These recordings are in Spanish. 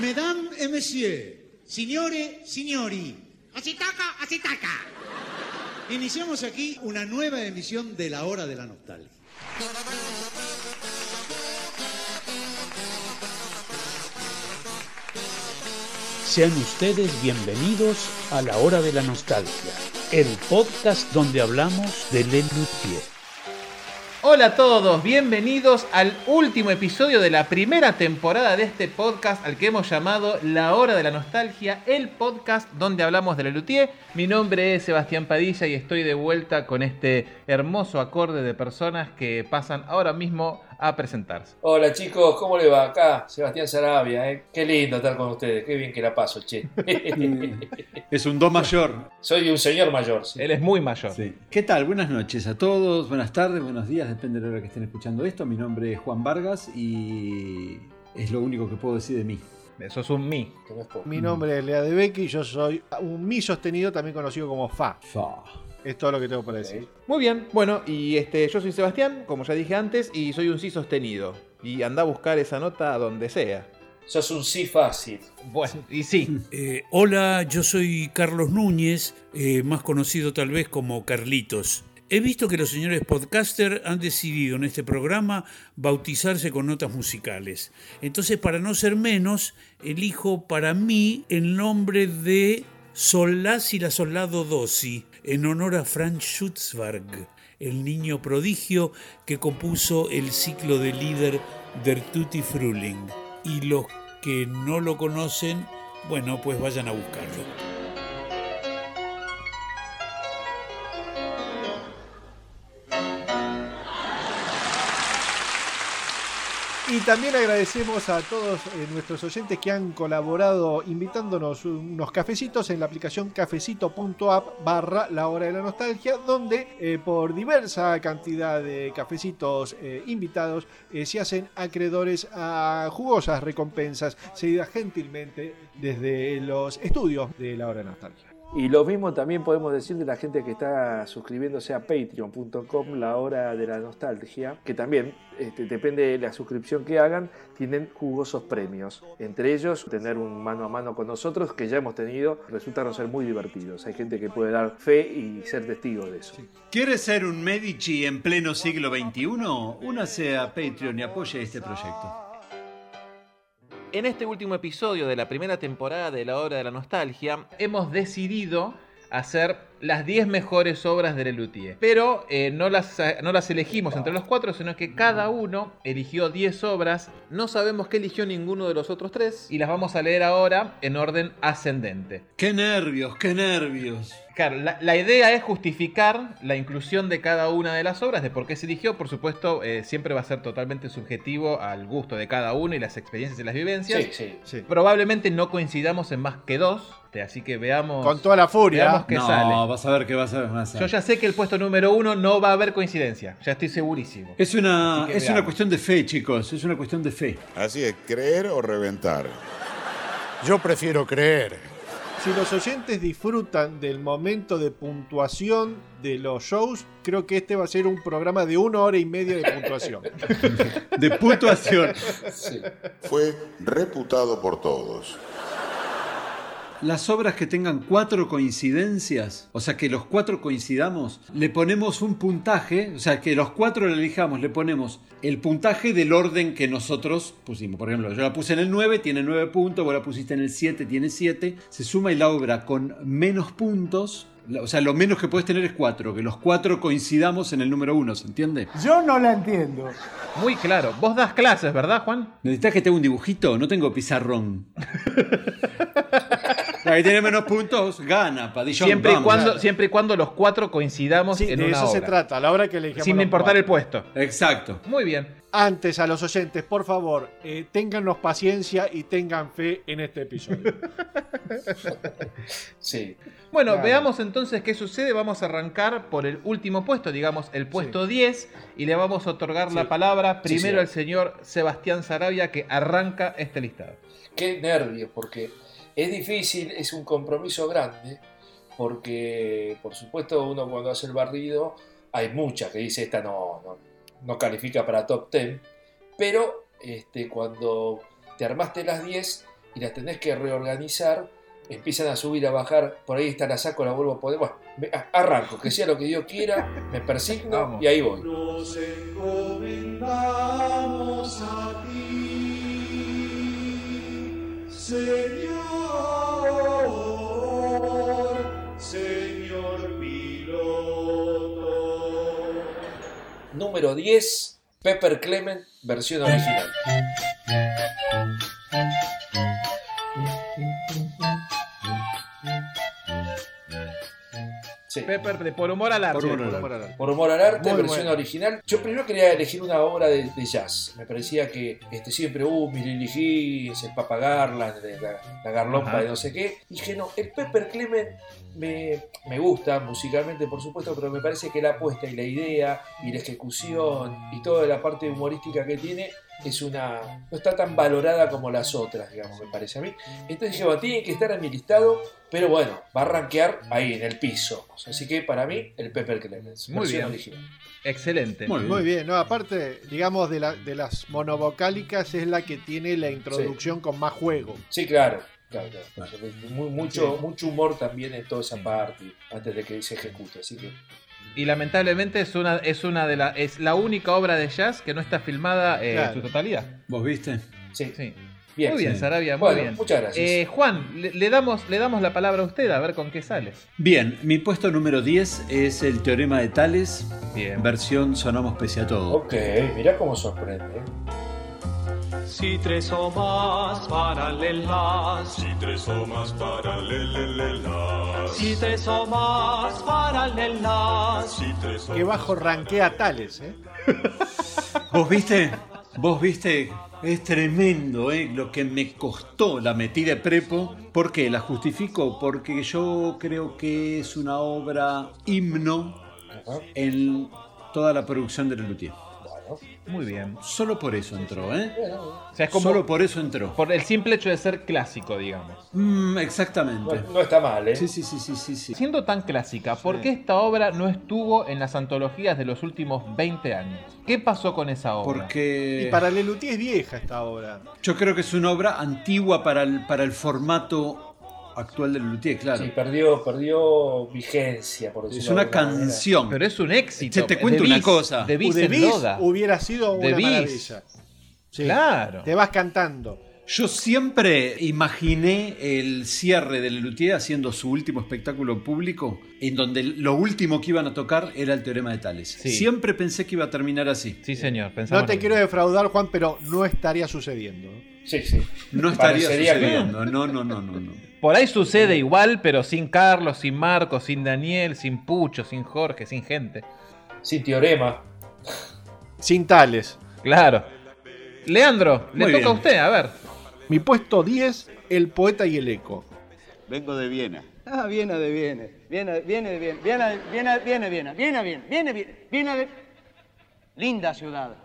Mesdames et messieurs, signore, signori, Así toca, así toca. iniciamos aquí una nueva emisión de La Hora de la Nostalgia. Sean ustedes bienvenidos a La Hora de la Nostalgia, el podcast donde hablamos de Le Luthier. Hola a todos, bienvenidos al último episodio de la primera temporada de este podcast al que hemos llamado La Hora de la Nostalgia, el podcast donde hablamos de Lelutier. Mi nombre es Sebastián Padilla y estoy de vuelta con este hermoso acorde de personas que pasan ahora mismo a presentarse. Hola chicos, ¿cómo le va? Acá Sebastián Sarabia, ¿eh? qué lindo estar con ustedes, qué bien que la paso, che. Es un do mayor. Soy un señor mayor, sí. Él es muy mayor. Sí. ¿Qué tal? Buenas noches a todos, buenas tardes, buenos días, depende de la hora que estén escuchando esto. Mi nombre es Juan Vargas y es lo único que puedo decir de mí. Eso es un mi. Que no es poco. Mi nombre es Lea de Becky y yo soy un mi sostenido, también conocido como Fa. Fa. Es todo lo que tengo para decir. Muy bien, bueno, y este, yo soy Sebastián, como ya dije antes, y soy un sí sostenido. Y anda a buscar esa nota donde sea. Sos un sí fácil. Bueno, y sí, Eh, hola, yo soy Carlos Núñez, eh, más conocido tal vez como Carlitos. He visto que los señores podcaster han decidido en este programa bautizarse con notas musicales. Entonces, para no ser menos, elijo para mí el nombre de Solás y la Soldado Dossi, en honor a Franz Schutzberg, el niño prodigio que compuso el ciclo de líder Der Tutti Fruling. Y los que no lo conocen, bueno, pues vayan a buscarlo. Y también agradecemos a todos eh, nuestros oyentes que han colaborado invitándonos unos cafecitos en la aplicación cafecito.app barra la hora de la nostalgia, donde eh, por diversa cantidad de cafecitos eh, invitados se hacen acreedores a jugosas recompensas seguidas gentilmente desde los estudios de la hora de la nostalgia. Y lo mismo también podemos decir de la gente que está suscribiéndose a patreon.com, la hora de la nostalgia, que también, este, depende de la suscripción que hagan, tienen jugosos premios. Entre ellos, tener un mano a mano con nosotros, que ya hemos tenido, resultaron ser muy divertidos. Hay gente que puede dar fe y ser testigo de eso. ¿Quieres ser un Medici en pleno siglo XXI? Únase a Patreon y apoye este proyecto. En este último episodio de la primera temporada de La Hora de la Nostalgia, hemos decidido hacer las 10 mejores obras de Lelutier. Pero eh, no, las, no las elegimos entre los cuatro, sino que cada uno eligió 10 obras. No sabemos qué eligió ninguno de los otros tres y las vamos a leer ahora en orden ascendente. ¡Qué nervios, qué nervios! Claro, la, la idea es justificar la inclusión de cada una de las obras, de por qué se eligió. Por supuesto, eh, siempre va a ser totalmente subjetivo al gusto de cada uno y las experiencias y las vivencias. Sí, sí. Sí. Probablemente no coincidamos en más que dos, así que veamos, Con toda la furia. veamos qué no, sale. Vas a ver qué vas a ver más. Yo ya sé que el puesto número uno no va a haber coincidencia, ya estoy segurísimo. Es una, es una cuestión de fe, chicos. Es una cuestión de fe. Así es, creer o reventar. Yo prefiero creer. Si los oyentes disfrutan del momento de puntuación de los shows, creo que este va a ser un programa de una hora y media de puntuación. De puntuación. sí. Fue reputado por todos. Las obras que tengan cuatro coincidencias, o sea que los cuatro coincidamos, le ponemos un puntaje, o sea que los cuatro la elijamos, le ponemos el puntaje del orden que nosotros pusimos. Por ejemplo, yo la puse en el 9, tiene 9 puntos, vos la pusiste en el 7, tiene 7. Se suma y la obra con menos puntos, o sea, lo menos que puedes tener es 4, que los cuatro coincidamos en el número 1, ¿se entiende? Yo no la entiendo. Muy claro. Vos das clases, ¿verdad, Juan? ¿Necesitas que te haga un dibujito? No tengo pizarrón. La que tiene menos puntos gana, Padillón. Siempre y, cuando, siempre y cuando los cuatro coincidamos Sí, en de una eso se trata, a la hora que elegimos. Sin importar el puesto. Exacto. Muy bien. Antes a los oyentes, por favor, eh, téngannos paciencia y tengan fe en este episodio. sí. Bueno, Claro. veamos entonces qué sucede. Vamos a arrancar por el último puesto, digamos el puesto 10, y le vamos a otorgar la palabra Sí, primero sí. al señor Sebastián Sarabia, que arranca este listado. Qué nervios, porque es difícil, es un compromiso grande, porque por supuesto uno cuando hace el barrido, hay muchas que dice esta no, no, no califica para top 10, pero este, cuando te armaste las 10, y las tenés que reorganizar, empiezan a subir, a bajar, por ahí está la saco, la vuelvo a poner, bueno, me- a- arranco, que sea lo que Dios quiera, me persigno Vamos. y ahí voy. Nos encomendamos a ti, Señor, Señor piloto. Número 10, Pepper Clement, versión original. Pepper de Por Humor al Arte. Por Humor al ahora. Por humor al arte, Muy versión bueno. original. Yo primero quería elegir una obra de, de jazz. Me parecía que este, siempre, uh, mi Lily Higgins, el Papa Garland, de la, la Garlompa Ajá. de no sé qué. Dije, no, el Pepper Clement me, me gusta musicalmente, por supuesto, pero me parece que la apuesta y la idea y la ejecución y toda la parte humorística que tiene es una no está tan valorada como las otras, digamos, me parece a mí. Entonces dije, bueno, tiene que estar en mi listado, pero bueno, va a rankear ahí en el piso. Así que para mí, el Pepper Clemens, Muy bien. original. Excelente. Muy bien. Muy bien, no, aparte, digamos, de, la- de las monovocálicas es la que tiene la introducción con más juego. Sí, claro. claro, claro. Muy- mucho, mucho humor también en toda esa parte antes de que se ejecute. Así que Y lamentablemente es una, es una de la, es la única obra de jazz que no está filmada eh, Claro. en su totalidad. ¿Vos viste? sí, Sí. bien. muy bien, sí. Sarabia, muy Bueno, bien. muchas gracias. Eh, Juan, le, le damos, le damos la palabra a usted a ver con qué sale. Bien, mi puesto número 10 es el teorema de Tales, Bien. versión sonamos pese a todo. Ok, mirá cómo sorprende. Si tres o más paralelas, Si tres o más paralelas. si tres o más paralelas, Si tres o Que bajo rankea tales, ¿eh? ¿Vos viste? ¿Vos viste? Es tremendo, ¿eh? Lo que me costó la metida de prepo. ¿Por qué? La justifico porque yo creo que es una obra himno en toda la producción de Lelutier. Muy bien. Solo por eso entró, ¿eh? O sea, es como Solo por eso entró. por el simple hecho de ser clásico, digamos. Mm, exactamente. no, no está mal, ¿eh? Sí, sí, sí, sí, sí, sí. Siendo tan clásica, ¿por Sí. qué esta obra no estuvo en las antologías de los últimos 20 años? ¿Qué pasó con esa obra? Porque Y para Lelutier es vieja esta obra. yo creo que es una obra antigua para el, para el formato actual de Lelutier, claro. Sí, perdió, perdió vigencia, por decirlo es de una manera. canción. Pero es un éxito. Te cuento una cosa. Loda. hubiera sido una maravilla. Sí. Claro. Te vas cantando. Yo siempre imaginé el cierre de Lelutier haciendo su último espectáculo público, en donde lo último que iban a tocar era el teorema de Tales. Sí. Siempre pensé que iba a terminar así. Sí, señor. No te quiero defraudar, Juan, pero no estaría sucediendo. Sí, sí. No estaría Parecería que no. sucediendo. No, no, no, no, no. Por ahí sucede igual, pero sin Carlos, sin Marcos, sin Daniel, sin Pucho, sin Jorge, sin gente. Sin teorema. Sin tales. Claro. Leandro, le toca a usted, a ver. Mi puesto 10, El poeta y el eco. Vengo de Viena. Ah, viene de viene. Viene, viene de viene. Viene, viene, viene, viene. Viene, viene, viene, viene. Viene de... Linda ciudad.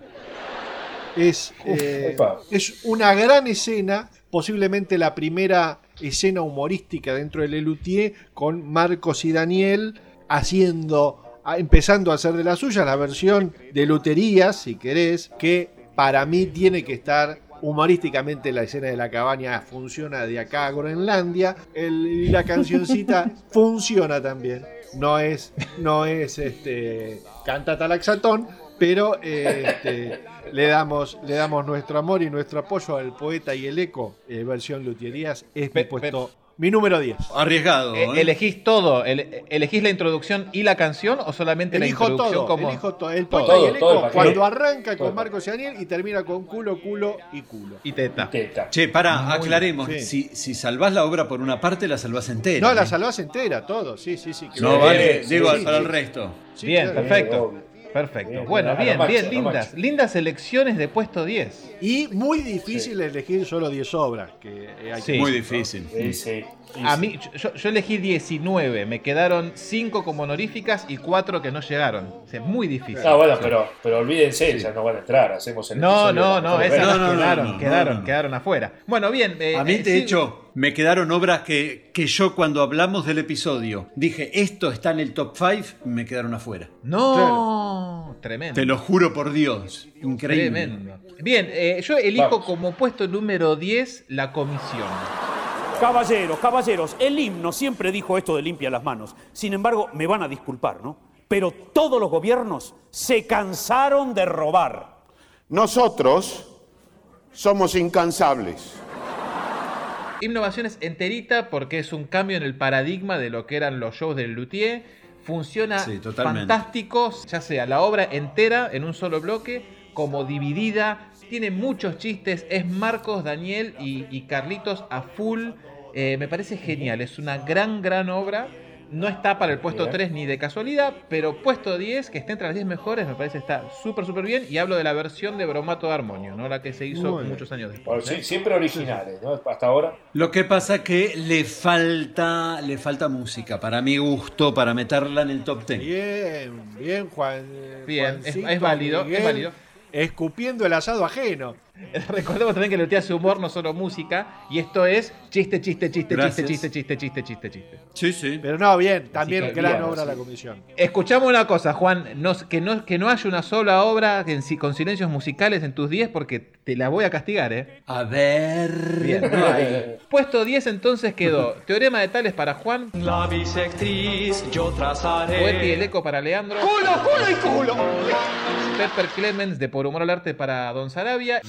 Es, eh, es una gran escena, posiblemente la primera escena humorística dentro de Lelutier, con Marcos y Daniel haciendo, empezando a hacer de la suya la versión de Luterías, si querés, que para mí tiene que estar humorísticamente la escena de la cabaña funciona de acá a Groenlandia. El- y la cancioncita funciona también. No es no es este cantata laxatón pero eh, este, le damos le damos nuestro amor y nuestro apoyo al poeta y el eco eh, versión Lutierías es mi Pe- puesto mi número 10 Arriesgado. Eh, ¿eh? ¿Elegís todo? ele- ¿Elegís la introducción y la canción o solamente elijo la introducción todo como.? elijo todo el Todo, poeta y el eco cuando arranca con Marcos y Daniel y termina con culo culo y culo Y teta. Teta. Che, pará, Muy- aclaremos. sí. Si, si salvás la obra por una parte, la salvás entera. no la salvás entera todo sí sí sí No vale, digo, sí, para sí. el resto. Sí, bien, claro. perfecto. Perfecto. Bien, bueno, bien, macho, bien, lindas. Lindas elecciones de puesto 10. y muy difícil elegir solo 10 obras que hay que Sí. Muy difícil. Sí, sí. Sí, A sí. mí, yo, yo elegí 19, me quedaron 5 como honoríficas y 4 que no llegaron. O sea, es muy difícil. No, bueno, pero, pero olvídense, esas no van a entrar. Hacemos el No, episodio no, no, esas. No, no, quedaron, no, quedaron, no, no. quedaron afuera. Bueno, bien. eh, A mí, eh, de sí, hecho, me quedaron obras que, que yo cuando hablamos del episodio dije, esto está en el top 5, me quedaron afuera. No, tremendo. Te lo juro por Dios. Increíble. Tremendo. Bien, eh, yo elijo como puesto número 10 la comisión. Caballeros, caballeros, el himno siempre dijo esto de limpia las manos. Sin embargo, me van a disculpar, ¿no? Pero todos los gobiernos se cansaron de robar. Nosotros somos incansables. Innovación es enterita porque es un cambio en el paradigma de lo que eran los shows del Luthier. Funciona Sí, fantástico, ya sea la obra entera en un solo bloque, como dividida. Tiene muchos chistes. Es Marcos, Daniel y, y Carlitos a full. Eh, me parece genial. Es una gran, gran obra. No está para el puesto Bien. 3 ni de casualidad, pero puesto 10, que esté entre las 10 mejores, me parece está súper, súper bien. Y hablo de la versión de Bromato de Armonio, ¿no? La que se hizo Muy bien. muchos años Bueno, después. sí, ¿eh? siempre originales, ¿no? Hasta ahora. Lo que pasa es que le falta, le falta música, para mi gusto, para meterla en el top 10. Bien, bien, Juan. Bien, es- Juancito, es válido, es válido. Escupiendo el asado ajeno. Recordemos también que Luthier hace humor, no solo música. Y esto es chiste, chiste, chiste, Gracias. chiste, chiste, chiste, chiste, chiste, chiste. Sí, sí. Pero no, bien, también que gran bien, obra sí. la comisión. Escuchamos una cosa, Juan. no- que, no, que no haya una sola obra en con silencios musicales en tus 10 porque te la voy a castigar, ¿eh? A ver. Bien. Puesto 10 entonces quedó Teorema de Tales para Juan, La bisectriz yo trazaré. Poeti y el Eco para Leandro, ¡Culo, culo y culo! Pepper Clemens de Por Humor al Arte para Don Sarabia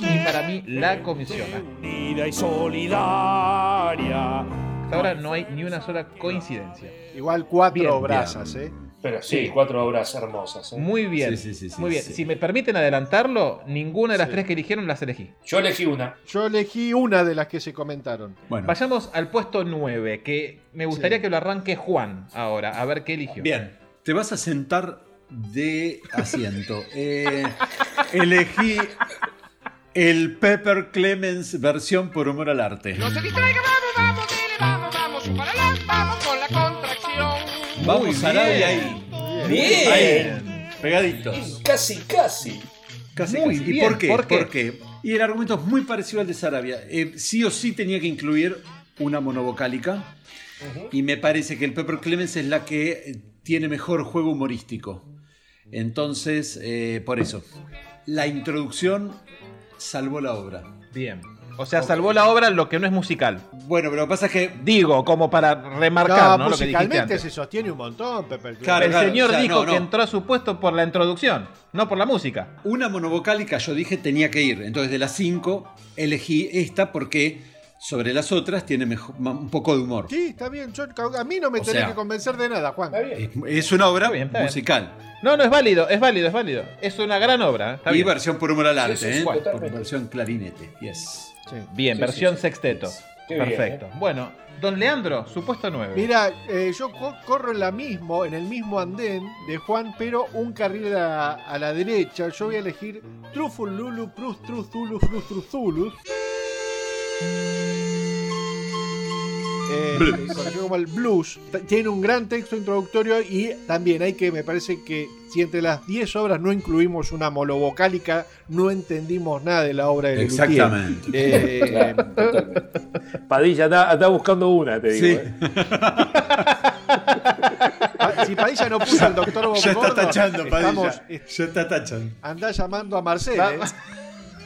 y para mí La Comisión. Unida y solidaria. Hasta ahora no hay ni una sola coincidencia. Igual cuatro Bien, obrazas, ¿eh? Pero sí, Sí. cuatro obras hermosas. ¿eh? Muy bien. Sí, sí, Muy bien. sí. Si me permiten adelantarlo, ninguna de las Sí. tres que eligieron las elegí. Yo elegí una. Yo elegí una de las que se comentaron. Bueno, Vayamos al puesto 9, que me gustaría Sí. que lo arranque Juan ahora, a ver qué eligió. bien. Te vas a sentar de asiento. Eh, elegí el Pepper Clemens versión por humor al arte. No se distraiga, vamos, vamos, dile, vamos, vamos, para adelante, vamos con la contracción. Vamos, Arabia ahí. Bien. Ahí. Pegaditos. Casi, casi. Casi, Muy casi. ¿Y bien, por qué? ¿por qué? Porque- Y el argumento es muy parecido al de Sarabia. Eh, sí o sí tenía que incluir una monovocálica. Y me parece que el Pepper Clemens es la que tiene mejor juego humorístico. Entonces, eh, por eso. La introducción salvó la obra. Bien. O sea, salvó la obra lo que no es musical. Bueno, pero lo que pasa es que. Digo, como para remarcar, No, ¿no? Lo que musicalmente se sostiene un montón, Clemens. Claro, El claro, señor o sea, dijo no, no. que entró a su puesto por la introducción, no por la música. Una monovocálica, yo dije, tenía que ir. Entonces, de las cinco, elegí esta porque sobre las otras tiene mejor- un poco de humor. Sí, está bien. Yo- a mí no me O tenés sea, que convencer de nada, Juan. Está bien. Es es una obra Está bien, está bien. musical. No, no es válido, es válido, es válido. Es una gran obra. ¿eh? Está y bien. versión por humor al arte, sí, sí, ¿eh? Por versión clarinete. Yes. Sí. Bien, Sí, versión sí, sí. sexteto. Bien, Perfecto. ¿eh? Bueno, don Leandro, su puesto 9. Mira, eh, yo co- corro en la mismo, en el mismo andén de Juan, pero un carril a, a la derecha. Yo voy a elegir Truful Lulu, Prus Truz Zulu, Frus Truz Zulus. Eh, conocido como el blues, tiene un gran texto introductorio y también hay que, me parece que si entre las 10 obras no incluimos una molovocálica, no entendimos nada de la obra de. Exactamente. Eh, Claro. Padilla anda, anda buscando una, te digo. Sí. ¿eh? Si Padilla no puso al doctor Bob Ya está Gordon, tachando, estamos- Padilla. Ya está tachando. Andá llamando a Marcelo.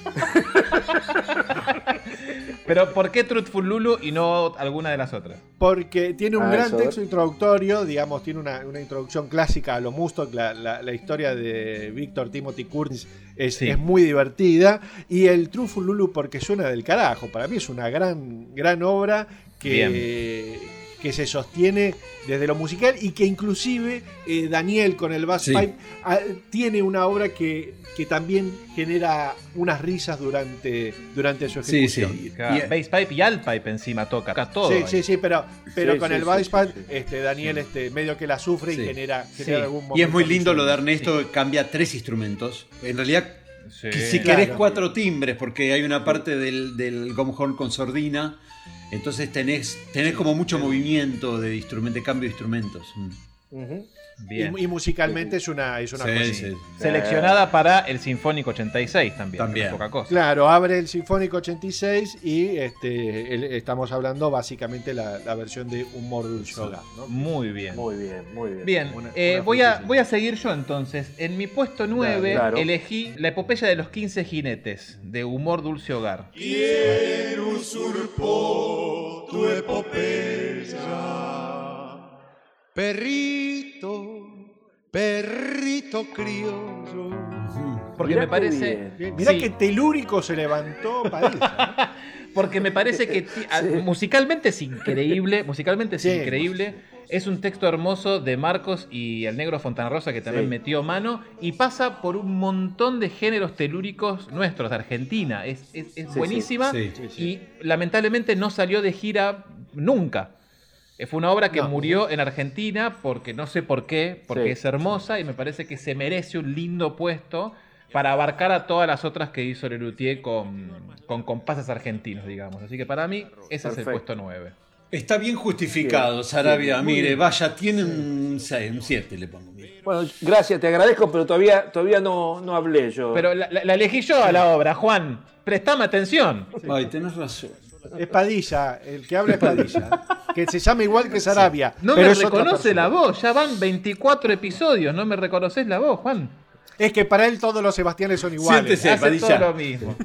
Pero ¿por qué Truthful Lulu y no alguna de las otras? Porque tiene un Ah, gran texto introductorio, digamos, tiene una, una introducción clásica a lo Mustock, la, la- la historia de Víctor Timothy Curtis es, Sí. es muy divertida. Y el Truful Lulu porque suena del carajo. Para mí es una gran, gran obra que, que se sostiene desde lo musical y que inclusive eh, Daniel con el Bass Sí. Pipe ah, tiene una obra que, que también genera unas risas durante, durante su ejecución. sí. Y- Bass Pipe y Alpipe encima toca. Acá todo. Sí, ahí. sí, sí, pero, pero Sí, con sí, el sí, Vice sí, Pad, sí. este, Daniel este, medio que la sufre Sí. y genera, Sí. genera algún Y es muy momento lindo lo de. Ernesto, cambia tres instrumentos. En realidad, Sí. si Claro. querés cuatro timbres, porque hay una parte del, del gom horn con sordina, entonces tenés, tenés como mucho movimiento de, instrumento, de cambio de instrumentos. Mm. Bien. Y, y musicalmente es una, es una Sí, cosa. sí. Seleccionada para el Sinfónico 86 también. También. no Poca cosa. Claro, abre el Sinfónico 86 y este, el- estamos hablando básicamente la, la versión de Humor Dulce Hogar, ¿no? Muy bien. Muy bien, muy bien. Bien, Una- eh, una voy, a, voy a seguir yo entonces. En mi puesto 9 Claro. elegí la epopeya de los 15 jinetes de Humor Dulce Hogar. ¿Quién usurpó tu epopeya? Perrito, perrito criollo. Porque Mirá me parece. bien. Bien, Mirá Sí. que telúrico se levantó Padilla. Porque me parece que ti- a- musicalmente es increíble, musicalmente es Sí. increíble. Es un texto hermoso de Marcos y el negro Fontana Rosa que también Sí. metió mano y pasa por un montón de géneros telúricos nuestros de Argentina. Es, es- es Sí, buenísima sí. Sí, y lamentablemente no salió de gira nunca. Eh, Fue una obra que No. murió en Argentina porque no sé por qué, porque Sí. es hermosa y me parece que se merece un lindo puesto para abarcar a todas las otras que hizo Lelutier con, con compases argentinos, digamos. Así que para mí ese es el puesto 9. Está bien justificado, Sarabia. Mire, bien. vaya, tiene un 6, un 7 le pongo. mire. Bueno, gracias, te agradezco, pero todavía, todavía no, no hablé yo. Pero la, la- la elegí yo a la obra, Juan. Prestame atención. Ay, tenés razón. Es Padilla, el que habla es Padilla. Que se llama igual que Sarabia. No pero me reconoce la voz. Ya van 24 episodios. No me reconoces la voz, Juan. Es que para él todos los Sebastianes son iguales. Siéntese. Hace Padilla. todo lo mismo.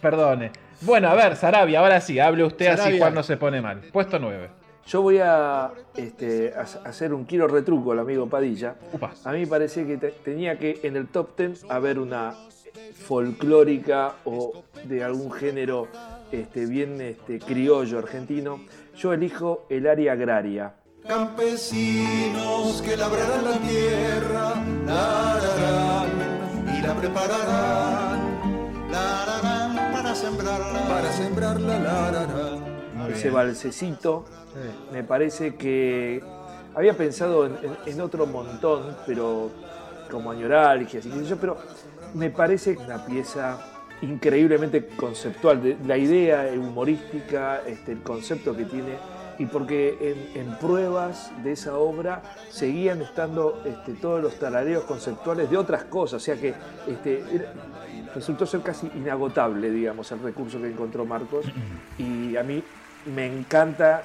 Perdone. Bueno, a ver, Sarabia, ahora sí, hable usted así Sarabia. Juan no se pone mal. Puesto 9. Yo voy a este, a- hacer un quiero retruco al amigo Padilla. Upa. A mí me parece que te- tenía que en el top 10 haber una folclórica o de algún género este, bien este, criollo argentino. Yo elijo el área agraria. Campesinos que labrarán la tierra, la ararán y la prepararán, la ararán para sembrarla, para sembrarla la ese balsecito. Me parece que había pensado en, en- en otro montón, pero como añoralgias y qué sé yo, pero me parece una pieza increíblemente conceptual, de, la idea humorística, este, el concepto que tiene, y porque en, en pruebas de esa obra seguían estando este, todos los tarareos conceptuales de otras cosas, o sea que este, era- resultó ser casi inagotable, digamos, el recurso que encontró Marcos, y a mí me encanta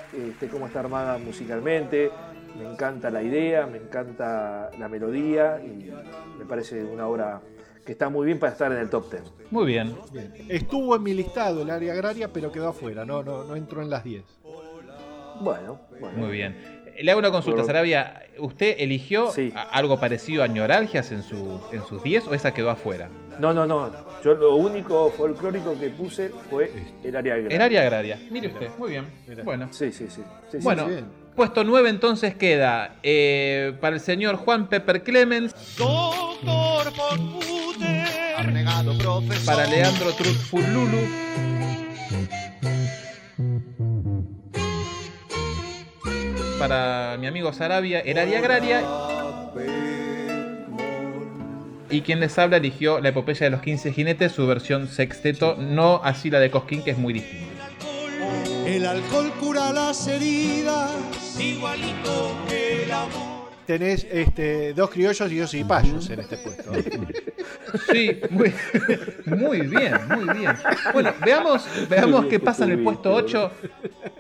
cómo está armada musicalmente, me encanta la idea, me encanta la melodía y me parece una obra que está muy bien para estar en el top 10. Muy bien. Estuvo en mi listado el área agraria, pero quedó afuera. No, no, no entró en las 10. Bueno, bueno. Muy bien. Le hago una consulta, Pero- Sarabia. ¿Usted eligió Sí. algo parecido a Ñoralgias en, su, en sus 10 o esa quedó afuera? No, no, no. Yo lo único folclórico que puse fue el área agraria. El área agraria. Mire usted, muy bien. Bueno, Sí, sí, sí. Bueno sí. puesto 9 entonces queda eh, para el señor Juan Pepper Clemens, Doctor von Profesor. para Leandro Truzfululu, para mi amigo Sarabia, el área agraria. Y quien les habla eligió la epopeya de los 15 jinetes, su versión sexteto, no así la de Cosquín, que es muy distinta. El alcohol cura las heridas, igualito que el amor. Tenés este, dos criollos y dos cipayos en este puesto. Sí, muy, muy bien, muy bien. Bueno, veamos, veamos qué pasa en el puesto 8.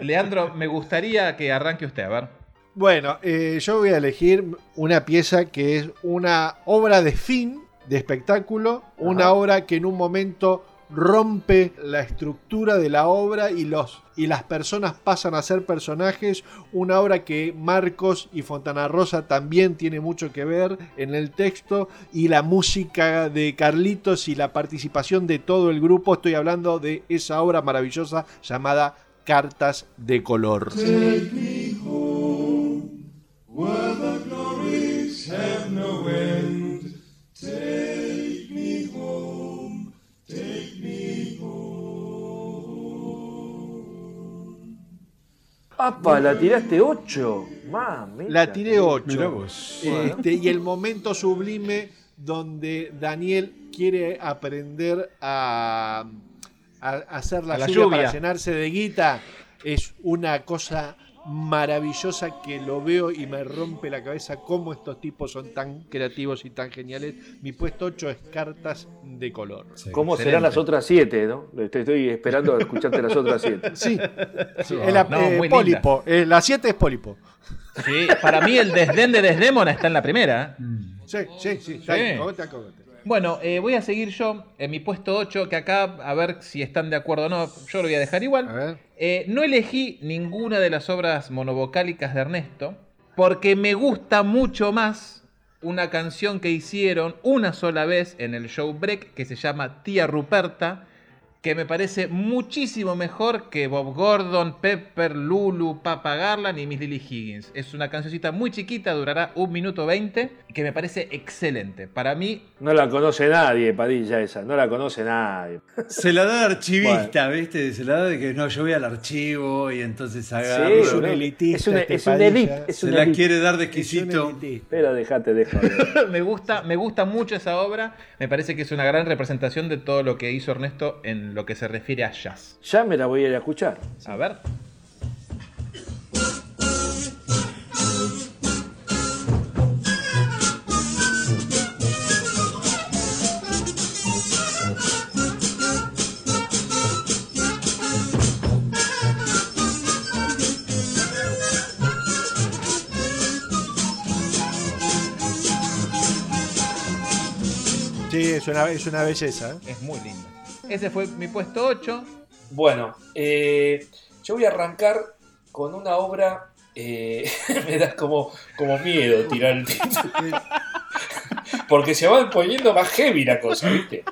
Leandro, me gustaría que arranque usted, a ver. Bueno, eh, yo voy a elegir una pieza que es una obra de fin, de espectáculo, una Ajá. obra que en un momento rompe la estructura de la obra y, los, y las personas pasan a ser personajes, una obra que Marcos y Fontana Rosa también tiene mucho que ver en el texto. Y la música de Carlitos y la participación de todo el grupo, estoy hablando de esa obra maravillosa llamada Cartas de Color. ¡Apa! ¿La tiraste 8? Mami. La tiré 8. Mirá vos. Este, y el momento sublime donde Daniel quiere aprender a, a hacer la, A la lluvia, lluvia. para llenarse de guita es una cosa maravillosa que lo veo y me rompe la cabeza cómo estos tipos son tan creativos y tan geniales. Mi puesto 8 es Cartas de Color. ¿Cómo serán las otras siete, no? Estoy, esperando a escucharte las otras siete. Sí, sí, la, No, eh, Pólipo. Eh, la 7 es Pólipo. Sí, para mí el desdén de Desdémona está en la primera. ¿eh? Sí, sí, sí. está ahí. Bueno, eh, voy a seguir yo en mi puesto 8, que acá, a ver si están de acuerdo o no, yo lo voy a dejar igual. Eh, no elegí ninguna de las obras monovocálicas de Ernesto, porque me gusta mucho más una canción que hicieron una sola vez en el show break, que se llama Tía Ruperta, que me parece muchísimo mejor que Bob Gordon, Pepper, Lulu, Papa Garland y Miss Lily Higgins. Es una cancioncita muy chiquita, durará un minuto 20, que me parece excelente. Para mí, No la conoce nadie, Padilla, esa. No la conoce nadie. Se la da archivista, ¿viste? Se la da de que no, yo voy al archivo y entonces agarro. Sí, es un elitista Es un- este es un Padilla. elite, es Se un la elite. quiere dar de exquisito. Pero dejate de joder. me gusta, me gusta mucho esa obra. Me parece que es una gran representación de todo lo que hizo Ernesto en lo que se refiere a jazz. Ya me la voy a ir a escuchar. A ver. Sí, es una, es una belleza. ¿eh? Es muy lindo. Ese fue mi puesto 8. Bueno, eh, yo voy a arrancar con una obra. eh, me da como, como miedo tirar el título. Porque se van poniendo más heavy la cosa, ¿viste?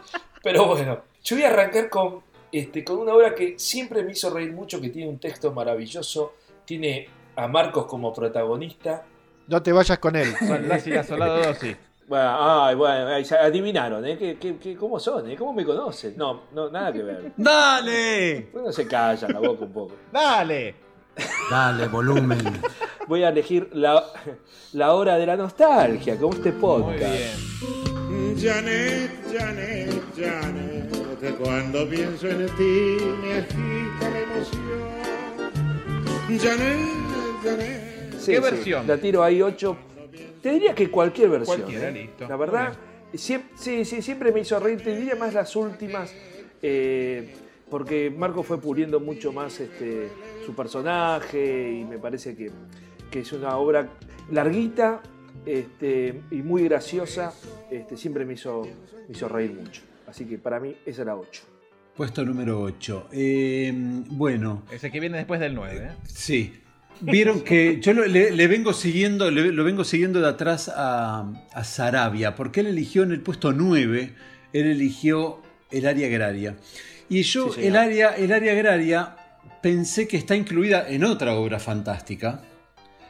Pero bueno, yo voy a arrancar con, este, con una obra que siempre me hizo reír mucho, que tiene un texto maravilloso, tiene a Marcos como protagonista. No te vayas con él. Lassi 2, sí. Bueno, ay, bueno, ay, adivinaron, ¿eh? ¿Qué, qué, qué- cómo son? ¿eh? ¿Cómo me conocen? No, no, nada que ver. ¡Dale! Bueno, se callan la boca un poco. ¡Dale! Dale, volumen. Voy a elegir la, la hora de la nostalgia, como este podcast. Janet, Janet, Janet, cuando pienso en ti me agita la emoción. Janet, Janet. Sí, ¿Qué sí, versión? La tiro ahí 8. Te diría que cualquier versión. Cualquiera, ¿eh? listo. La verdad, sí, sí, siempre me hizo reír. Te diría más las últimas. eh, porque Marco fue puliendo mucho más este, su personaje y me parece que, que es una obra larguita este, y muy graciosa. Este, siempre me hizo, me hizo reír mucho. Así que para mí esa era 8. Puesto número 8. bueno, Ese que viene después del 9. ¿eh? sí. Vieron que yo lo- le, le vengo siguiendo, le- lo vengo siguiendo de atrás a, a Sarabia, porque él eligió en el puesto 9, él eligió el área agraria. Y yo, Sí, el, área, el área agraria, pensé que está incluida en otra obra fantástica.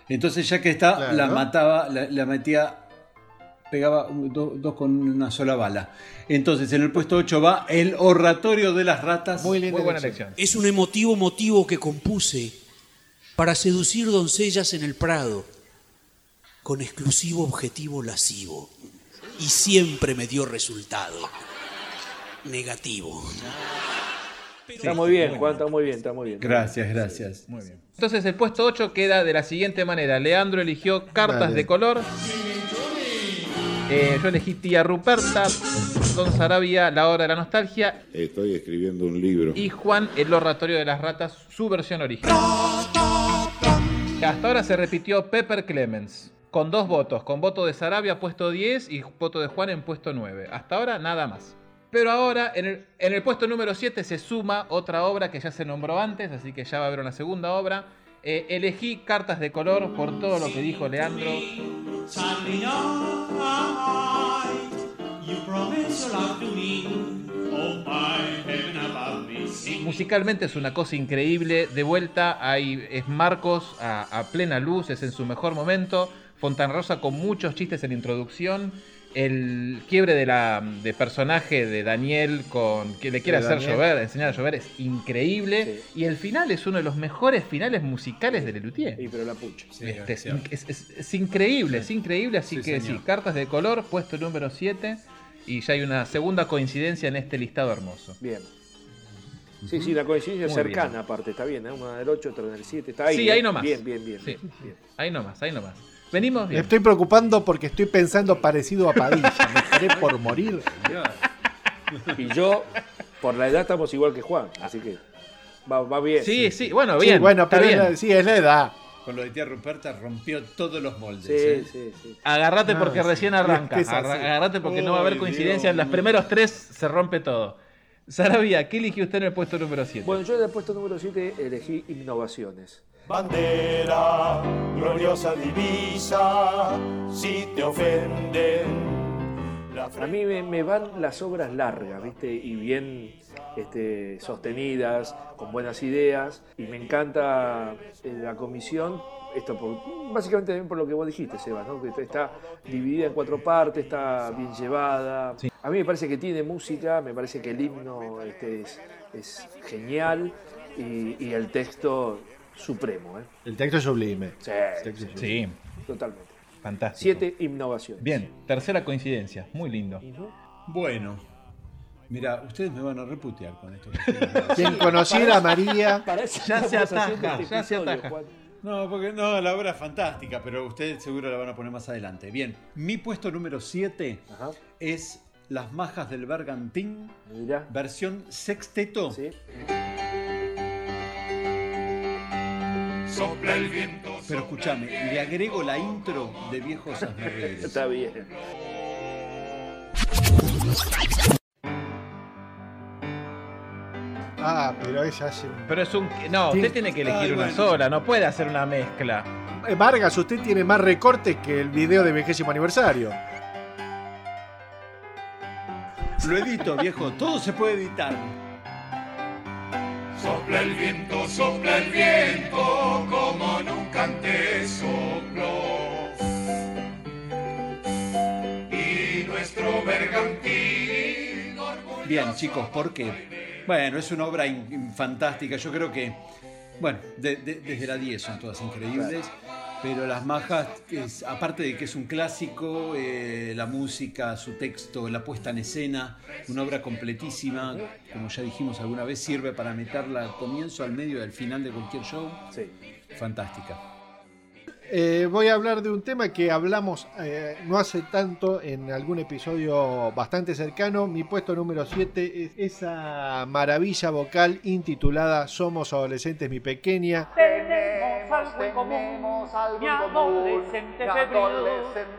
Entonces, ya que está, Claro. la mataba, la, la metía, pegaba dos con una sola bala. Entonces, en el puesto 8 va el oratorio de las ratas. Muy linda Muy buena elección. elección. Es un emotivo motivo que compuse para seducir doncellas en el Prado, con exclusivo objetivo lascivo. Y siempre me dio resultado. Negativo. Está muy bien, Juan, está muy bien, está muy bien. Gracias, gracias. Muy bien. Entonces el puesto 8 queda de la siguiente manera. Leandro eligió cartas Dale. de color. Eh, yo elegí Tía Ruperta. Don Sarabia, La Hora de la Nostalgia. Estoy escribiendo un libro. Y Juan, El Oratorio de las Ratas, su versión original. Hasta ahora se repitió Pepper Clemens. Con dos votos. Con voto de Sarabia puesto 10 y voto de Juan en puesto 9. Hasta ahora nada más. Pero ahora en el, puesto número 7 se suma otra obra que ya se nombró antes, así que ya va a haber una segunda obra. Eh, elegí cartas de color por todo lo que dijo Leandro. Musicalmente es una cosa increíble. De vuelta hay, es Marcos a, a plena luz, es en su mejor momento. Fontana Rosa con muchos chistes en introducción. El quiebre de la de personaje de Daniel con que le quiere De hacer Daniel. llover, enseñar a llover es increíble. Y el final es uno de los mejores finales musicales de Lelutier. Y pero la pucha. Este, es, es- es- es increíble, es increíble. Así Sí, que señor. sí, cartas de color, puesto número 7. Y ya hay una segunda coincidencia en este listado hermoso. Bien. Sí, sí, la coincidencia es Muy cercana, bien. aparte, está bien, ¿eh? una del 8, otra del 7, está ahí. Sí, ¿eh? ahí nomás. Bien, bien, bien. Sí. bien. Ahí nomás, ahí nomás. Venimos Me bien. estoy preocupando porque estoy pensando parecido a Padilla. Me estaré por morir. Y yo, por la edad, estamos igual que Juan, así que va, va bien. Sí, sí, bueno, Sí, bien. bueno, está pero es la- sí, es la edad. Con lo de tía Ruperta rompió todos los moldes. Sí, ¿eh? sí, sí. Agarrate No, porque sí. recién arranca. Es que Agarrate porque no va a haber coincidencia. En los primeros tres se rompe todo. Sarabia, ¿qué eligió usted en el puesto número 7? Bueno, yo en el puesto número 7 elegí innovaciones. Bandera, gloriosa divisa, si te ofenden. La A mí me, me van las obras largas, ¿viste? Y bien este, sostenidas, con buenas ideas. Y me encanta eh, la comisión, esto por- básicamente también por lo que vos dijiste, Sebas, ¿no? Que está dividida en cuatro partes, está bien llevada. A mí me parece que tiene música, me parece que el himno este, es, es genial y, y el texto supremo, ¿eh? El texto es sublime. Sí, El texto es Sí, totalmente. fantástico. Siete innovaciones. Bien, tercera coincidencia. Muy lindo. Bueno, mira, ustedes me van a reputear con esto. Quien conociera a María. Ya se ataja, este ya se ataja. Juan. No, porque no, la obra es fantástica, pero ustedes seguro la van a poner más adelante. Bien, mi puesto número 7 Ajá. es Las Majas del Bergantín, Mira. versión sexteto. Sí. Sopla el viento. Pero escúchame, le agrego la intro de Viejos Asmerredes. Está bien. Ah, pero ella hace. Pero es un. No, usted Sí. tiene que elegir Ay, una bueno. sola, no puede hacer una mezcla. Eh, Vargas, usted tiene más recortes que el video de vigésimo aniversario. Lo edito, viejo, todo se puede editar. Sopla el viento, sopla el viento, como nunca antes sopló. Y nuestro bergantín Bien, chicos, ¿por qué? Bueno, es una obra in- in- fantástica. Yo creo que, bueno, de- de- desde la 10 son todas increíbles. Pero Las Majas, es, aparte de que es un clásico, eh, la música, su texto, la puesta en escena, una obra completísima, como ya dijimos alguna vez, sirve para meterla al comienzo, al medio y al final de cualquier show. Sí. Fantástica. Eh, voy a hablar de un tema que hablamos eh, no hace tanto en algún episodio bastante cercano. Mi puesto número 7 es esa maravilla vocal intitulada Somos adolescentes, mi pequeña. Tenemos algo en común, mi adolescente febril.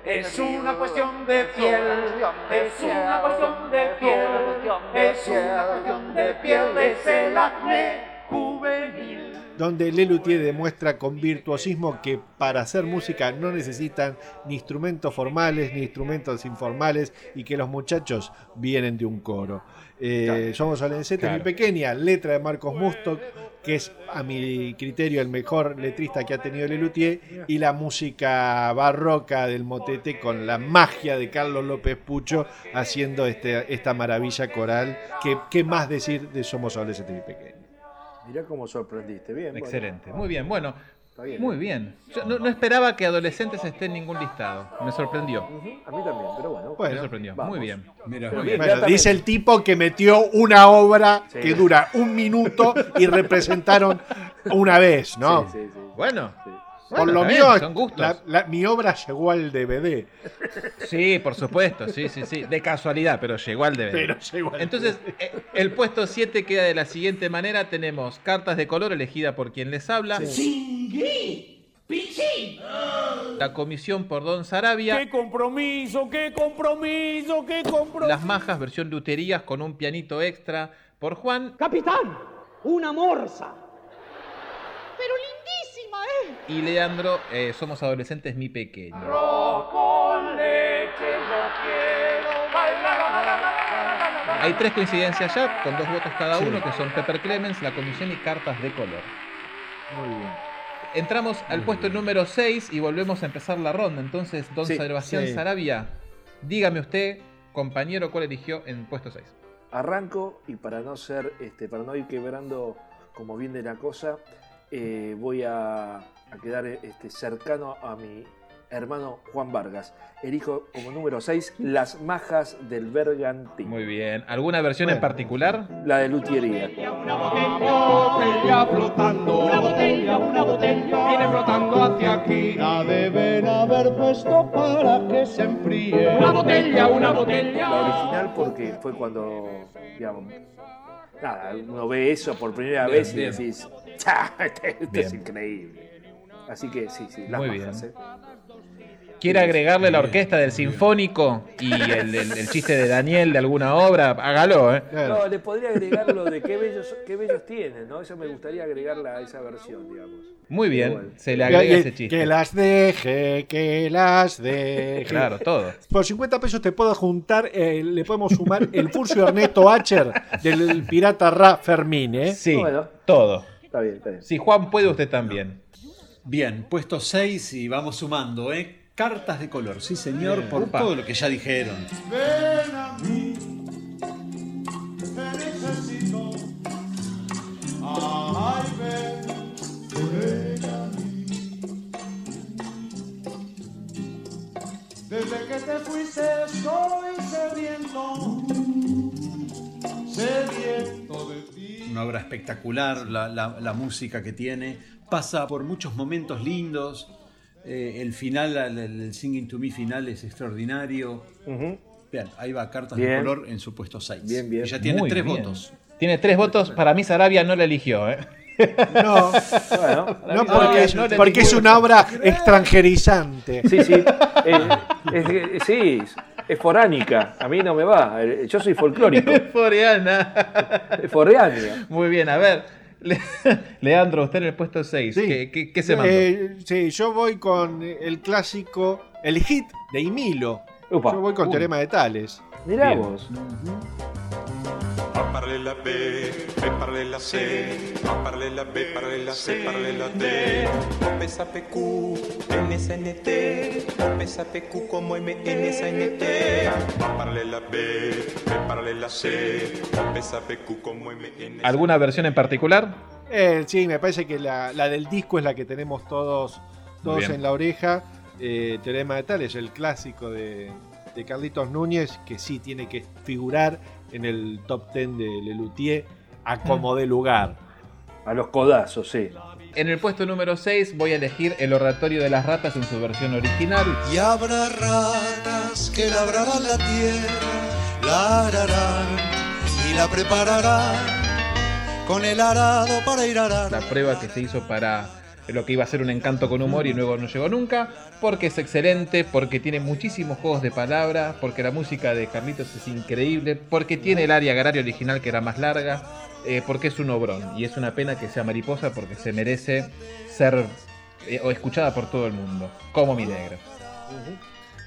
Es una cuestión de piel, es una cuestión de piel, es una cuestión de piel, es el acné juvenil. Donde Lelutier demuestra con virtuosismo que para hacer música no necesitan ni instrumentos formales ni instrumentos informales y que los muchachos vienen de un coro. Eh, Claro. Somos adolescentes, Claro. mi pequeña letra de Marcos Musto, que es a mi criterio el mejor letrista que ha tenido Lelutier, y la música barroca del motete con la magia de Carlos López Pucho haciendo este, esta maravilla coral. ¿Qué más decir de Somos adolescentes, mi pequeña? Mirá cómo sorprendiste. Bien. bueno. Excelente, muy bien. Bueno, Está bien, muy ¿eh? bien. Yo no, no esperaba que adolescentes esté en ningún listado. Me sorprendió. A mí también, pero bueno. Bueno, Me sorprendió. vamos. Muy bien. Mira, Pero bien. Bueno, Inmediatamente. dice el tipo que metió una obra Sí. que dura un minuto y representaron una vez, ¿no? Sí, sí, sí. Bueno, Sí. Por Bueno, lo mío, bien, son gustos. la- la- mi obra llegó al DVD. sí, por supuesto. Sí, sí, sí. De casualidad, pero llegó al DVD. Pero llegó al Entonces, eh, el puesto 7 queda de la siguiente manera. Tenemos cartas de color elegida por quien les habla. La comisión por Don Sarabia. ¡Qué compromiso, qué compromiso, qué compromiso! Las majas, versión luterías con un pianito extra por Juan. Capitán, una morsa. Pero. Y Leandro, eh, somos adolescentes, mi pequeño. Con leche yo quiero bailar. Hay tres coincidencias ya, con dos votos cada uno, que son Pepper Clemens, la comisión y cartas de color. Muy bien. Entramos al puesto número 6 y volvemos a empezar la ronda. Entonces, don Sí, Sebastián sí. Sarabia, dígame usted, compañero, cuál eligió en puesto 6. Arranco y para no ser, este, para no ir quebrando como viene la cosa, eh, voy a, a quedar este, cercano a mi hermano Juan Vargas. Elijo como número 6 Las Majas del Bergantín. Muy bien. ¿Alguna versión en particular? La de Lutiería. botella flotando, una botella, una botella, viene flotando hacia aquí. La deben haber puesto para que se enfríe. Una botella, una botella. La original porque fue cuando, digamos, nada, uno ve eso por primera Bien, vez y bien. decís, "Cha, esto, es increíble. Así que sí, sí, las Muy majas, bien. ¿eh? ¿Quiere agregarle la orquesta del Sinfónico y el, el- el chiste de Daniel de alguna obra? Hágalo, ¿eh? No, le podría agregar lo de qué bellos, qué bellos tienen, ¿no? Eso me gustaría agregarla a esa versión, digamos. Muy bien, se le agrega ese chiste. Que las deje, que las deje. Claro, todo. Por 50 pesos te puedo juntar, eh, le podemos sumar el Furcio Ernesto Acher del pirata Ra Fermín, ¿eh? Sí, todo. Está bien, está bien. Si Juan puede, usted también. Bien, puesto 6 y vamos sumando, ¿eh? Cartas de color, sí señor, Bien. por Upa. todo lo que ya dijeron. Ven a mí, te necesito. Ay, ven, ven a mí. Desde que te fuiste estoy sediento, sediento. Una obra espectacular, la, la- la música que tiene. Pasa por muchos momentos lindos. eh, el final, el, el Singing to Me final es extraordinario. Bien, ahí va Cartas de color en su puesto 6. Bien, bien. Y ya tiene Muy tres bien. votos. Tiene tres votos. Para mí, Sarabia no la eligió, ¿eh? No, Bueno, no porque, no porque es una obra extranjerizante. Sí, sí. eh, es, es- sí, es foránica. A mí no me va. Yo soy folclórico. Foreana. Es foreánea. Muy bien, a ver. Le- Leandro, usted en el puesto 6. ¿Qué, qué- qué se mandó? Eh, sí, yo voy con el clásico, el hit de Imilo. Upa. Yo voy con Uy. Teorema de Tales. Mirá Bien. vos. Parler B, B parler la C, A parler la B, parler la C, parler la D. O pesa PQ, NSNT, O pesa PQ como MNSNT. A parler la B, B parler la C, O pesa PQ como MNSNT. ¿Alguna versión en particular? Eh, sí, me parece que la, la del disco es la que tenemos todos, todos en la oreja. Eh, Teorema de Tales, el clásico de, de Carlitos Núñez, que sí tiene que figurar en el top 10 de Lelutier a como de lugar. A los codazos, sí. En el puesto número 6 voy a elegir el oratorio de las ratas en su versión original. Y habrá ratas que labrarán la tierra, la ararán y la prepararán con el arado para ir a arar. La prueba que se hizo para lo que iba a ser un encanto con humor y luego no llegó nunca. Porque es excelente, porque tiene muchísimos juegos de palabras, porque la música de Carlitos es increíble, porque tiene el área agraria original que era más larga, eh, porque es un obrón. Y es una pena que sea mariposa porque se merece ser eh, o escuchada por todo el mundo, como mi negro.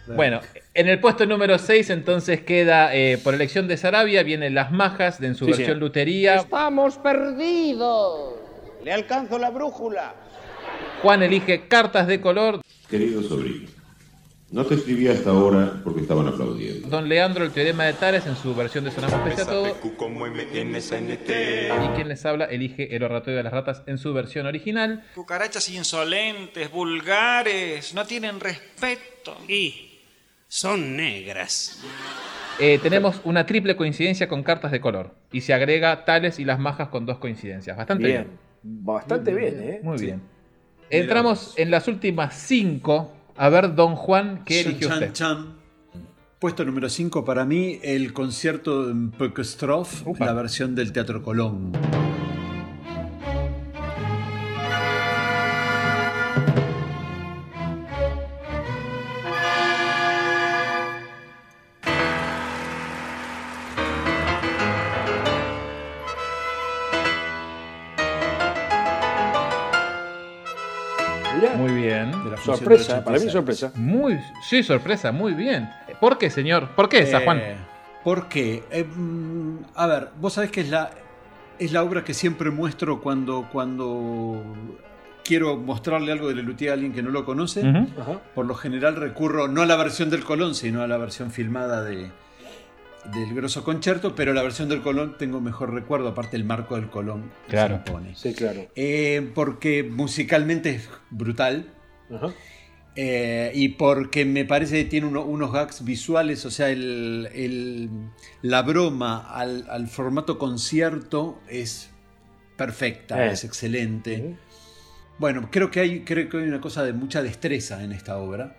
Bueno, en el puesto número 6 entonces queda, eh, por elección de Sarabia, vienen Las Majas de en su Sí, versión lutería. Estamos perdidos. Le alcanzo la brújula. Juan elige Cartas de color. Querido sobrino, no te escribí hasta ahora porque estaban aplaudiendo. Don Leandro, el teorema de Tales en su versión de Sonamos Pese a Todo. Y quien les habla elige el oratorio de las ratas en su versión original. Cucarachas insolentes, vulgares, no tienen respeto. Y son negras. Eh, tenemos una triple coincidencia con cartas de color. Y se agrega Tales y las Majas con dos coincidencias. Bastante bien. Bien. Bastante bien, ¿eh? Muy Sí. bien. Entramos en las últimas cinco. A ver, don Juan, ¿qué eligió chan, usted? chan. Puesto número 5 para mí, el concierto Upa. la versión del Teatro Colón. Sorpresa, para mí 86. sorpresa. Muy, sí, sorpresa, muy bien. ¿Por qué, señor? ¿Por qué esa, Juan? Eh, ¿Por qué? Eh, mm, a ver, vos sabés que es la, es la obra que siempre muestro cuando, cuando quiero mostrarle algo de Lelutier a alguien que no lo conoce. Ujú. Ajá. Por lo general recurro no a la versión del Colón, sino a la versión filmada de, del Grosso Concerto, pero la versión del Colón tengo mejor recuerdo, aparte el marco del Colón que Claro. se impone. Sí, claro. Eh, porque musicalmente es brutal. Ajá. Eh, y porque me parece que tiene uno- unos gags visuales, o sea, el- el- la broma al, al formato concierto es perfecta, Eh. es excelente. Bueno, creo que, hay, creo que hay una cosa de mucha destreza en esta obra.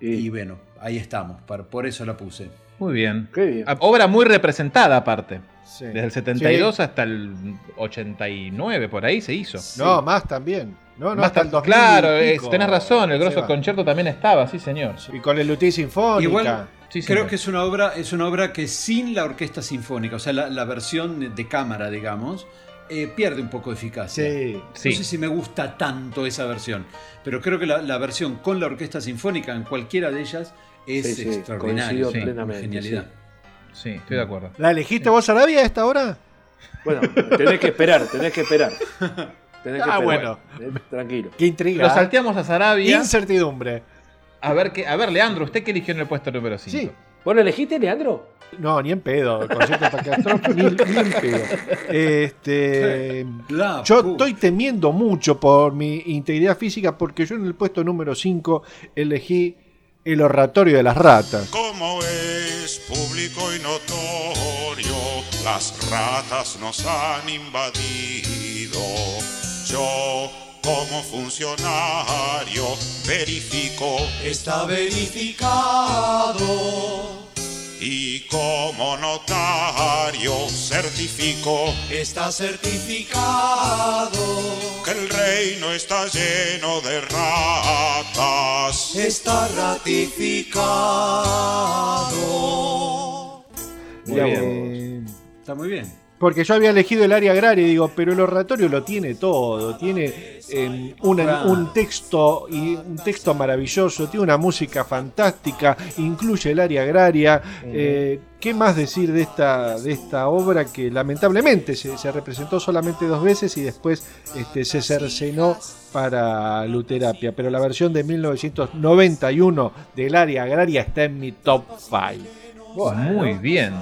Y bueno, ahí estamos, por eso la puse. Muy bien. Qué bien. A- Obra muy representada aparte. Sí. Desde el 72 hasta el 89, por ahí se hizo. No, más también. No, no, hasta el tam- 2000 Claro, es- tenés razón, el grosso concierto también estaba, sí señor. Y con el Luthier Sinfónica. Igual Sí, creo señor. que es una obra, es una obra que sin la orquesta sinfónica, o sea, la, la versión de cámara, digamos, eh, pierde un poco de eficacia. Sí. Sí. No sé si me gusta tanto esa versión, pero creo que la, la versión con la orquesta sinfónica en cualquiera de ellas es Sí, sí, extraordinaria. genialidad. Sí, estoy de acuerdo. ¿La elegiste vos, Arabia, a esta hora? Bueno, tenés que esperar, tenés que esperar. Tenés que Ah, esperar. bueno. Eh, Tranquilo. Qué intriga. Lo salteamos a Sarabia. Incertidumbre. A ver, qué, a ver, Leandro, ¿usted qué eligió en el puesto número 5? Sí. ¿Vos lo elegiste, Leandro? No, ni en pedo. Concierto de ni, ni en pedo. Este, La yo estoy temiendo mucho por mi integridad física porque yo en el puesto número 5 elegí el oratorio de las ratas. Como es público y notorio, las ratas nos han invadido. Yo, como funcionario, verifico. Está verificado, Y como notario, certifico está certificado, que el reino está lleno de ratas. está ratificado. Muy bien. Eh, Está muy bien. Porque yo había elegido el área agraria y digo, pero el oratorio lo tiene todo, tiene eh, una- un texto y un texto maravilloso, tiene una música fantástica, incluye el área agraria. Eh, ¿Qué más decir de esta, de esta obra que lamentablemente se, se representó solamente dos veces y después este, se cercenó para Luterapia? Pero la versión de 1991 del área agraria está en mi top 5. Muy bien.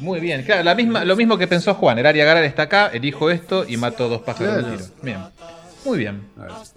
Muy bien. Claro, la misma, lo mismo que pensó Juan. El área Garal está acá, elijo esto y mato dos pájaros de tiro. Bien. Muy bien.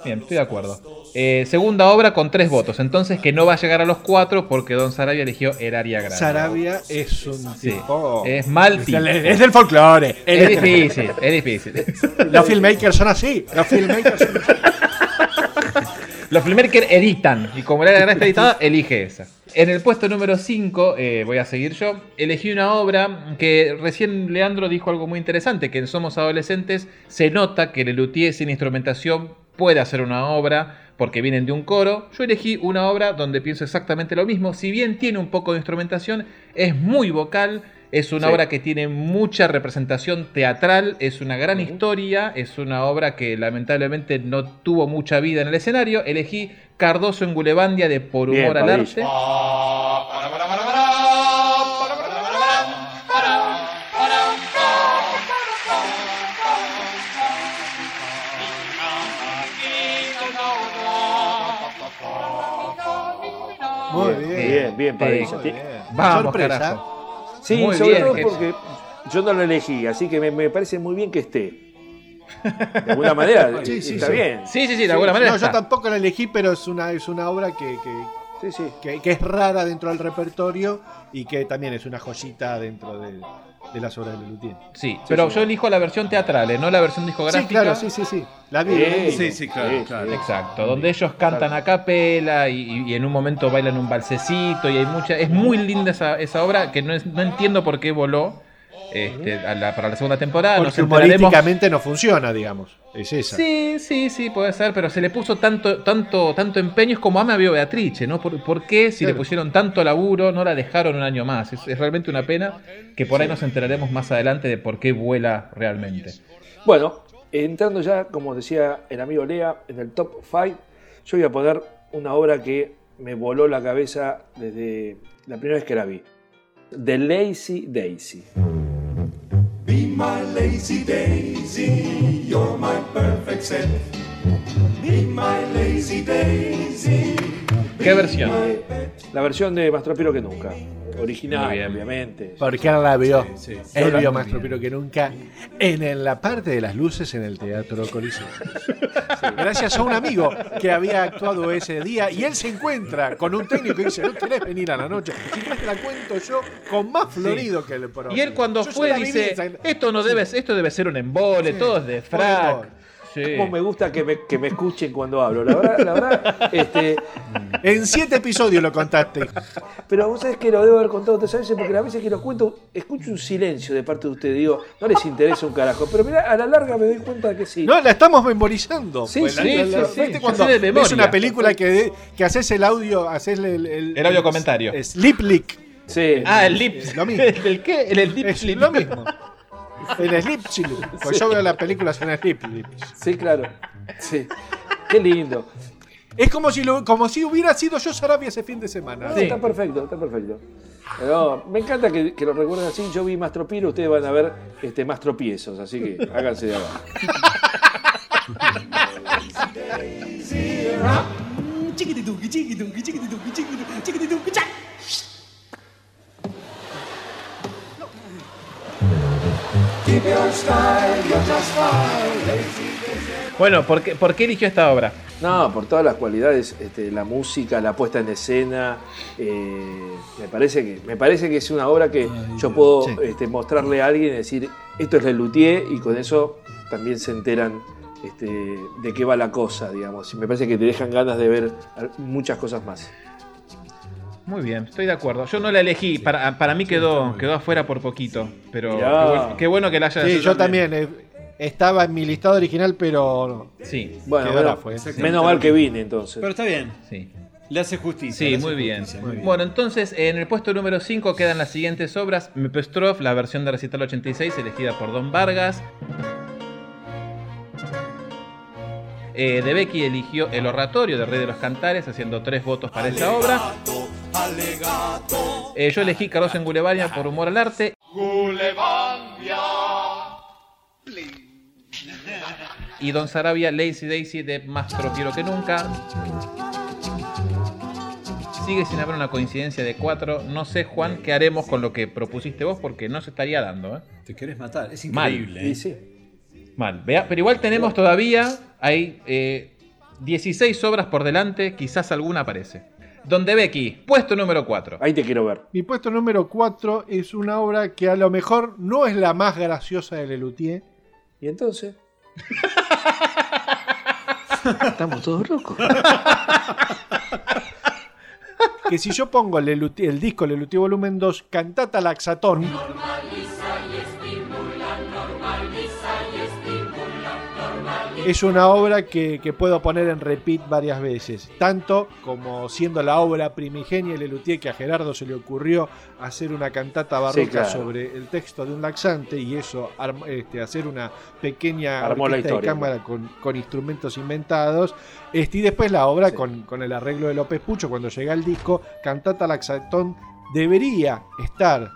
Bien, estoy de acuerdo. Eh, segunda obra con tres votos. Entonces que no va a llegar a los cuatro porque Don Sarabia eligió el área. Sarabia es un Sí. tipo. Es mal Es tipo. del- Es del folclore. Es difícil, es difícil. Los filmmakers son así. Los filmmakers son así. Los filmmakers editan y como la era está editada, elige esa. En el puesto número 5, voy a seguir yo, elegí una obra que recién Leandro dijo algo muy interesante, que en Somos Adolescentes se nota que Lelutier sin instrumentación puede hacer una obra porque vienen de un coro. Yo elegí una obra donde pienso exactamente lo mismo, si bien tiene un poco de instrumentación, es muy vocal, es una Sí. obra que tiene mucha representación teatral, es una gran historia, es una obra que lamentablemente no tuvo mucha vida en el escenario. Elegí Cardoso en Gulebandia de Por Bien, Humor al Padilla. Arte. Muy bien. Bien, bien, Padilla. Vamos, Sorpresa. carajo. Sí, Muy sobre bien, todo que- porque yo no lo elegí, así que me, me parece muy bien que esté. De alguna manera, Sí, sí, está sí. bien. Sí, sí, sí, de alguna manera No, yo tampoco la elegí, pero es una, es una obra que, que, Sí, sí. que- que es rara dentro del repertorio y que también es una joyita dentro de, de las obras de Lelutier. Sí, pero sí. yo elijo la versión teatral, ¿eh? no la versión discográfica. Sí, claro, sí, sí, sí. La vi. Sí, sí, claro, Sí, claro. Exacto, donde ellos cantan a capela y en un momento bailan un balsecito y hay mucha... Es muy linda esa, esa obra que no, es- no entiendo por qué voló este, a la- para la segunda temporada. Porque humorísticamente no funciona, digamos. Es esa. Sí, sí, sí, puede ser, pero se le puso tanto, tanto, tanto empeño, es como Ama vio Beatrice, ¿no? ¿Por, por qué si le pusieron tanto laburo no la dejaron un año más? Es, es realmente una pena que por ahí nos enteraremos más adelante de por qué vuela realmente. Bueno, entrando ya, como decía el amigo Lea, en el top 5, yo voy a poner una obra que me voló la cabeza desde la primera vez que la vi. The Lazy Daisy. My lazy daisy, you're my perfect set. ¿Qué versión? La versión de Más Tropiro que Nunca. original, bien. obviamente. Porque ahora la vio. Sí, sí. Él vio más tropero que nunca en, en la parte de las luces en el Teatro Coliseo. Gracias a un amigo que había actuado ese día y él se encuentra con un técnico y dice, ¿no querés venir a la noche? Si te la cuento yo con más florido que el pro. Y él cuando Yo fue viví, dice, esto no debe, esto debe ser un embole, todo es de frac. Sí. Cómo me gusta que me, que me escuchen cuando hablo. La verdad, la verdad, este, En siete episodios lo contaste. pero vos sabés que lo debo haber contado otras veces porque a veces que lo cuento, escucho un silencio de parte de ustedes. Digo, no les interesa un carajo. Pero mirá, a la larga me doy cuenta que sí. No, la estamos memorizando. Sí, Pues sí, la- la- sí, la- sí, ¿viste yo cuando sé de ves memoria. una película que, que haces el audio, haces el, el, El audio comentario. Sleep leak. Sí. Ah, el lip. Lo mismo. ¿El qué? El, el lip Es slip. lo mismo. Sleep sleep. Pues yo veo las películas en sleep. Sí, claro. Sí. Qué lindo. Es como si, lo- como si hubiera sido yo Sarabia ese fin de semana. No, Está perfecto, está perfecto. Pero me encanta que, que lo recuerden así. Yo vi más tropiro, ustedes van a ver este, más tropiezos, así que háganse de abajo. Bueno, ¿por qué, por qué eligió esta obra? No, por todas las cualidades, este, la música, la puesta en escena, eh, me, parece que, me parece que es una obra que yo puedo este, mostrarle a alguien y decir, esto es Lelutier y con eso también se enteran este, de qué va la cosa, digamos. Y me parece que te dejan ganas de ver muchas cosas más. Muy bien, estoy de acuerdo. Yo no la elegí, para, para mí quedó, quedó afuera por poquito. Pero qué bueno, qué bueno que la haya Sí, yo también. eh, estaba en mi listado original, pero. Sí. Bueno, la fue. menos mal que vine entonces. Pero está bien. Sí. Le hace justicia. Sí, le hace muy bien. justicia, muy bien. Bueno, entonces en el puesto número 5 quedan las siguientes obras. Mepestrov, la versión de Recital 86, elegida por Don Vargas. Eh, de Becky eligió el oratorio de Rey de los Cantares, haciendo tres votos para esa obra. Eh, yo elegí Carlos en Gulevaria por humor al arte. Y Don Sarabia, Lazy Daisy de Más Tropiero que Nunca. Sigue sin haber una coincidencia de cuatro. No sé, Juan, qué haremos con lo que propusiste vos, porque no se estaría dando. ¿eh? Te querés matar. Es increíble. ¿eh? sí. Mal. Vea, pero igual tenemos todavía. Hay eh, 16 obras por delante, quizás alguna aparece. Donde Becky, puesto número 4. Ahí te quiero ver. Mi puesto número 4 es una obra que a lo mejor no es la más graciosa de Lelutier. ¿Y entonces? Estamos todos locos. Que si yo pongo Lelutier- el disco Lelutier Volumen 2, Cantata Laxatón, es una obra que, que puedo poner en repeat varias veces. Tanto como siendo la obra primigenia de Lelutier que a Gerardo se le ocurrió hacer una cantata barroca Sí, claro. sobre el texto de un laxante y eso, este, hacer una pequeña Armó la orquesta de cámara con, con instrumentos inventados. Este, y después la obra con, con el arreglo de López Pucho, cuando llega el disco, Cantata Laxatón debería estar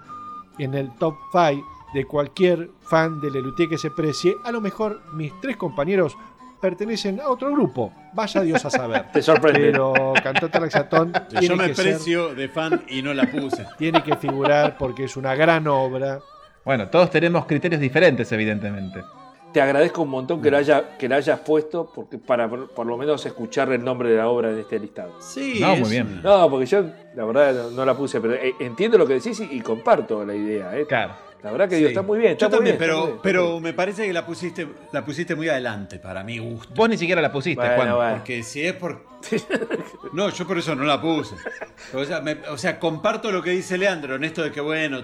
en el top 5 de cualquier fan de Lelutier que se precie. A lo mejor mis tres compañeros pertenecen a otro grupo. Vaya Dios a saber. Te sorprende. Pero Cantata Laxatón Yo me que, ser- precio de fan y no la puse. tiene que figurar porque es una gran obra. Bueno, todos tenemos criterios diferentes, evidentemente. Te agradezco un montón que lo, haya, que lo hayas puesto porque para por, por lo menos escuchar el nombre de la obra en este listado. Sí. No, es- muy bien. No, porque yo la verdad no, no la puse, pero eh, entiendo lo que decís y, y comparto la idea. eh. Claro. La verdad que digo, Sí. está muy bien. Está Yo muy también, bien, pero, bien, pero me parece que la pusiste, la pusiste muy adelante para mi gusto. Vos ni siquiera la pusiste, Bueno, Juan. bueno. Porque si es por. No, yo por eso no la puse. O sea, me- o sea, comparto lo que dice Leandro en esto de que, bueno,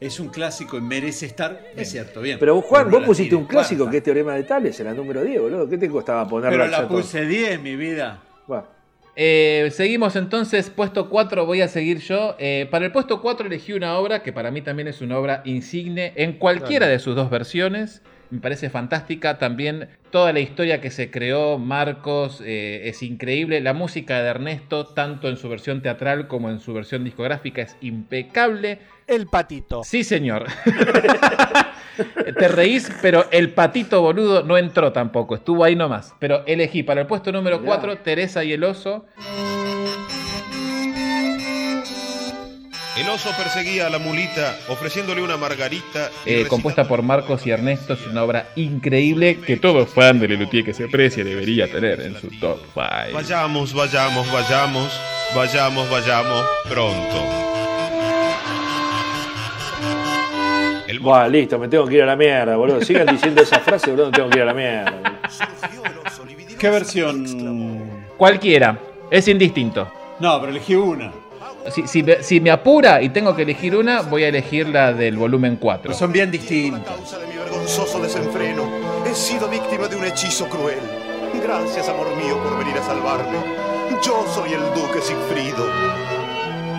es un clásico y merece estar. Es cierto, bien. Pero vos, Juan, vos pusiste un clásico cuarta. que es Teorema de Tales, en la número 10, boludo. ¿Qué te costaba ponerla Pero la puse 10, mi vida. Bueno, Eh, seguimos entonces, puesto 4 voy a seguir yo. Eh, para el puesto 4 elegí una obra que para mí también es una obra insigne en cualquiera de sus dos versiones. Me parece fantástica también toda la historia que se creó, Marcos, eh, es increíble. La música de Ernesto, tanto en su versión teatral como en su versión discográfica, es impecable. El patito. Sí, señor. Te reís, pero el patito boludo no entró tampoco, estuvo ahí nomás. Pero elegí para el puesto número Mirá. 4 Teresa y el oso. El oso perseguía a la mulita ofreciéndole una margarita. Eh, compuesta por Marcos y Ernesto, es una obra increíble que todo fan de Lelutier que se aprecia debería tener en su top 5. Vayamos, vayamos, vayamos, vayamos, vayamos pronto. Buah, listo, me tengo que ir a la mierda, boludo. Sigan diciendo esa frase, boludo, me tengo que ir a la mierda. ¿Qué versión? Cualquiera, es indistinto. No, pero elegí una. Si, si me- si me apura y tengo que elegir una, voy a elegir la del volumen 4. Son bien distintas. vergonzoso desenfreno. He sido víctima de un hechizo cruel. Gracias, amor mío, por venir a salvarme. Yo soy el duque Sigfrido.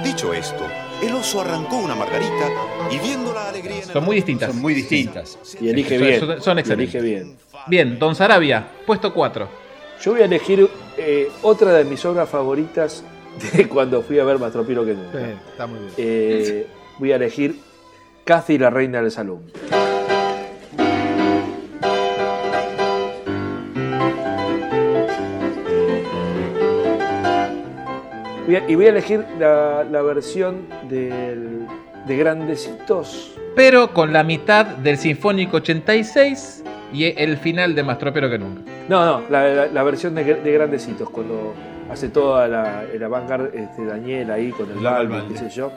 Dicho esto, el oso arrancó una margarita y viendo la alegría Son muy distintas. Son muy distintas. Y elige Son- bien. son- son excelentes. elige bien. Bien, Don Sarabia, puesto 4. Yo voy a elegir eh, otra de mis obras favoritas de cuando fui a ver Más Tropiro que nunca. Sí, está muy bien. Eh, voy a elegir Cathy, la reina del salón. Voy a- y voy a elegir la, la versión del- de Grandecitos. Pero con la mitad del Sinfónico 86 y el final de Más Tropero que nunca. No, no, la, la- la versión de, de Grandecitos, cuando hace toda la, el avant este, Daniel ahí con el La Valvalde. qué sé yo.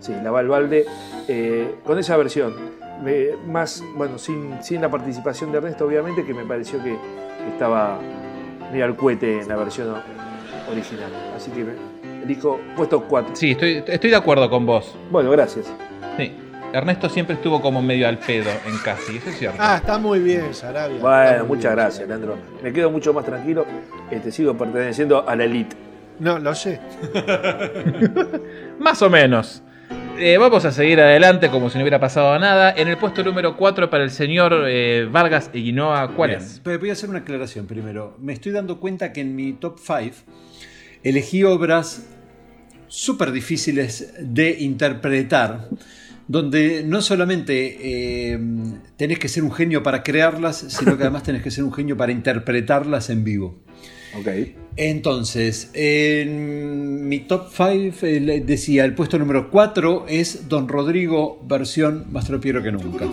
Sí, la Valvalde, eh, con esa versión. Me- más, bueno, sin, sin la participación de Ernesto, obviamente, que me pareció que estaba medio al cohete en la versión original. Así que elijo puesto 4. Sí, estoy, estoy de acuerdo con vos. Bueno, gracias. Sí. Ernesto siempre estuvo como medio al pedo en casi, eso es cierto. Ah, está muy bien, Sarabia. Bueno, muchas bien. gracias, Leandro. Me quedo mucho más tranquilo. Este, sigo perteneciendo a la elite. No, lo sé. Más o menos. Eh, vamos a seguir adelante como si no hubiera pasado nada. En el puesto número 4 para el señor eh, Vargas Eguinoa, ¿cuál Bien, es? Pero voy a hacer una aclaración primero. Me estoy dando cuenta que en mi top 5 elegí obras súper difíciles de interpretar, donde no solamente eh, tenés que ser un genio para crearlas, sino que además tenés que ser un genio para interpretarlas en vivo. Ok. Entonces, en mi top 5 decía, el puesto número 4 es Don Rodrigo versión más tropiero que nunca.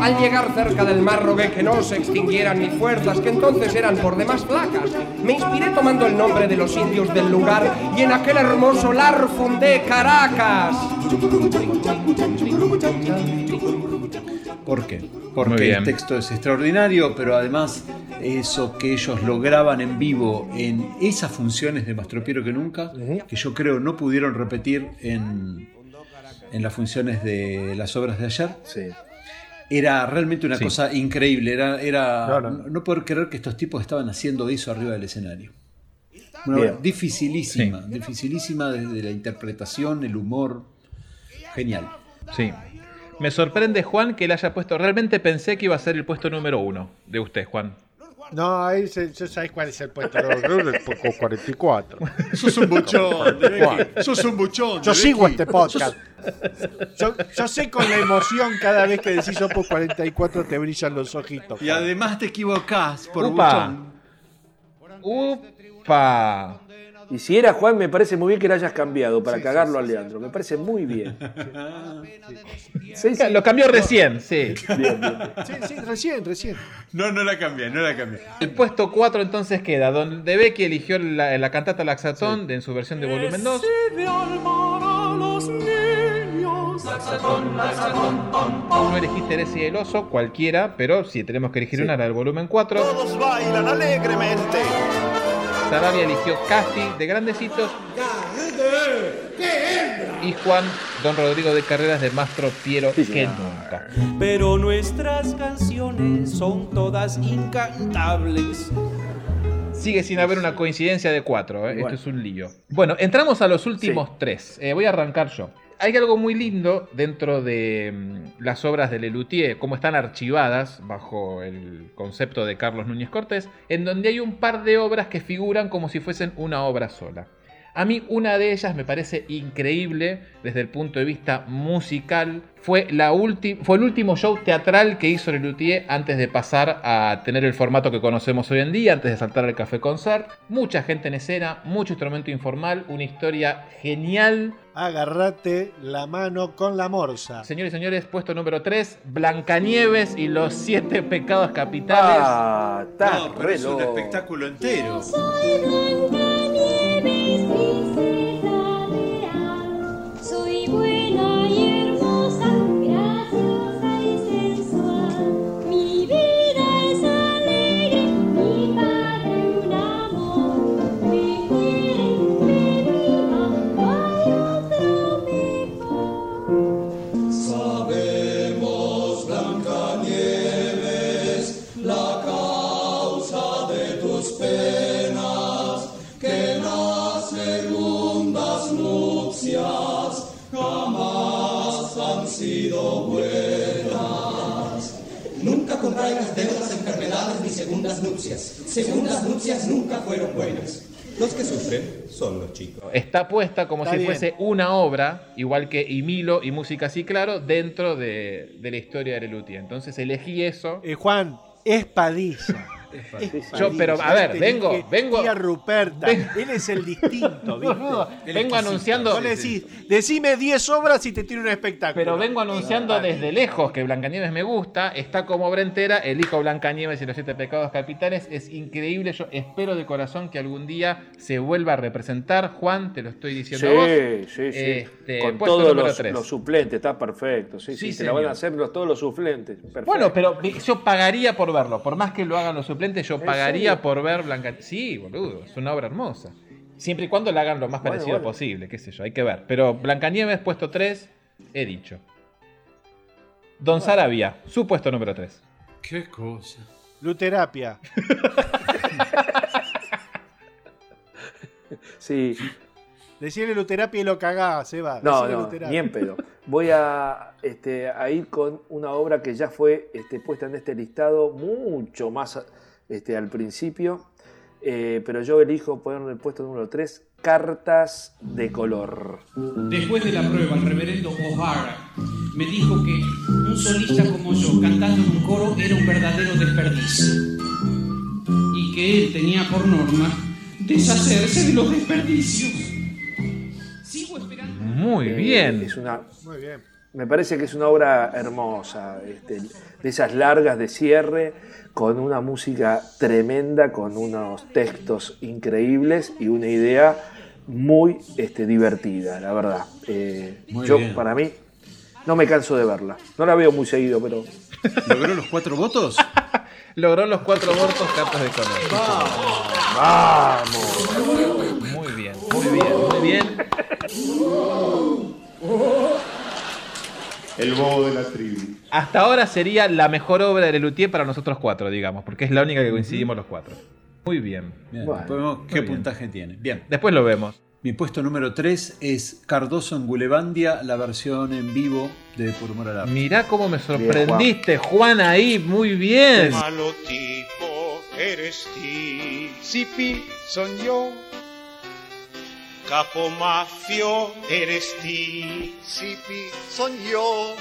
Al llegar cerca del mar rogué que no se extinguieran mis fuerzas, que entonces eran por demás flacas. Me inspiré tomando el nombre de los indios del lugar y en aquel hermoso lar fundé Caracas. ¿Por qué? Porque el texto es extraordinario, pero además eso que ellos lograban en vivo en esas funciones de Más tropiero que nunca, que yo creo no pudieron repetir en, en las funciones de las obras de ayer. Era realmente una Sí. cosa increíble. Era, era No, no, no. puedo creer que estos tipos estaban haciendo eso arriba del escenario. Una dificilísima, dificilísima desde la interpretación, el humor. Genial. Sí. Me sorprende, Juan, que él haya puesto. Realmente pensé que iba a ser el puesto número 1 de usted, Juan. No, ahí se, yo sabés cuál es el puesto. No, el puesto 44. Sos un buchón, de. Sos un buchón. Yo sigo Becky. este podcast. Yo, yo sé con la emoción cada vez que decís Opus 44 te brillan los ojitos. Y además te equivocás por Upa. buchón. ¡Upa! Y si era Juan, me parece muy bien que lo hayas cambiado para cagarlo a Leandro. Me parece muy bien. Sí, sí. Lo cambió recién, sí. Bien, bien. Sí, sí, recién, recién. No, no la cambié, no la cambié. El puesto 4 entonces queda donde Becky eligió la, la cantata Laxatón en su versión de volumen 2. No elegiste Teresa y el oso, cualquiera, pero si tenemos que elegir una, la del volumen 4. Todos bailan alegremente. Sarabia eligió Casti de Grandecitos. Y Juan, Don Rodrigo de Carreras de Mastro Piero que nunca. Pero nuestras canciones son todas incantables. Sigue sin haber una coincidencia de cuatro, ¿eh? esto es un lío. Bueno, entramos a los últimos tres. Eh, voy a arrancar yo. Hay algo muy lindo dentro de mm, las obras de Lelutier, como están archivadas bajo el concepto de Carlos Núñez Cortés, en donde hay un par de obras que figuran como si fuesen una obra sola. A mí una de ellas me parece increíble desde el punto de vista musical. Fue, la fue el último show teatral que hizo Lelutier antes de pasar a tener el formato que conocemos hoy en día, antes de saltar al café concert. Mucha gente en escena, mucho instrumento informal, una historia genial. Agarrate la mano con la morsa. Señores y señores, puesto número 3, Blancanieves y los siete pecados capitales. Ah, está No, pero es un espectáculo entero. Contraigas deudas, enfermedades ni segundas nupcias. Segundas nupcias nunca fueron buenas. Los que sufren son los chicos. Está puesta como Está si bien. fuese una obra, igual que Imilo y Música Así Claro, dentro de, de la historia de Lelutier. Entonces elegí eso. Eh, Juan, es Padilla. Yo, pero a ver, vengo, vengo. Tía Ruperta, él es el distinto, ¿viste? Vengo anunciando. Vos le decís, decime 10 obras y te tiro un espectáculo. Pero vengo anunciando desde lejos que Blancanieves me gusta, está como obra entera, elijo Blancanieves y los siete pecados capitales, es increíble, yo espero de corazón que algún día se vuelva a representar, Juan, te lo estoy diciendo a vos. Sí, sí, sí. Este, Con todos los, suplentes, está perfecto. Sí, sí, Sí, se la van a hacer los- todos los suplentes. Perfecto. Bueno, pero yo pagaría por verlo, por más que lo hagan los suplentes, yo ¿En pagaría serio? por ver Blancanieves. Sí, boludo, es una obra hermosa. Siempre y cuando la hagan lo más Bueno, parecido bueno. posible, qué sé yo, hay que ver. Pero Blancanieves, puesto 3, he dicho. Don Sarabia, su puesto número 3. Qué cosa. Luterapia. Sí. Decirle Luterapia y lo cagás, Seba. No, no, Luterapia. ni en pedo. Voy a, este, a ir con una obra que ya fue este, puesta en este listado mucho más este, al principio, eh, pero yo elijo poner en el puesto número 3, Cartas de color. Después de la prueba, el reverendo O'Hara me dijo que un solista como yo cantando en un coro era un verdadero desperdicio. Y que él tenía por norma deshacerse de los desperdicios. Sigo esperando. Muy Eh, bien. Es una, Muy bien. Me parece que es una obra hermosa, este, de esas largas de cierre, con una música tremenda, con unos textos increíbles y una idea muy este, divertida, la verdad. Eh, Muy yo, bien. para mí, no me canso de verla. No la veo muy seguido, pero. ¿Logró los cuatro votos? Logró los cuatro votos cartas de color. ¡Vamos! Muy bien, muy bien, muy bien. El bobo de la tribu. Hasta ahora sería la mejor obra de Lelutier para nosotros cuatro, digamos, porque es la única que coincidimos los cuatro. Muy bien. Bien, Bueno, después vemos qué bien. puntaje tiene. Bien. Después lo vemos. Mi puesto número 3 es Cardoso en Gulebandia, la versión en vivo de Por Humor al Arte. Mirá cómo me sorprendiste, Juan, ahí, muy bien. Malo tipo eres ti, Sipi son yo. Capo mafio eres ti, Sipi son yo.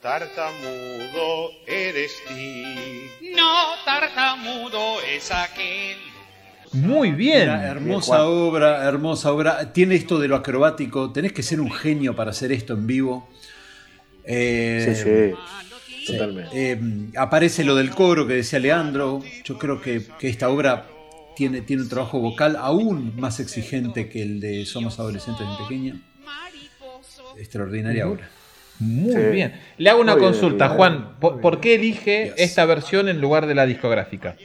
Tartamudo eres ti. No, tartamudo es aquel. Muy bien. Mira, hermosa obra, hermosa obra. Tiene esto de lo acrobático. Tenés que ser un genio para hacer esto en vivo. Eh, Sí, sí. Totalmente. eh, aparece lo del coro que decía Leandro. Yo creo que, que esta obra tiene, tiene un trabajo vocal aún más exigente que el de Somos Adolescentes en Pequeña. Extraordinaria obra. Muy Sí. bien. Le hago una Muy consulta, bien. Juan. ¿Por, qué elige esta versión en lugar de la discográfica?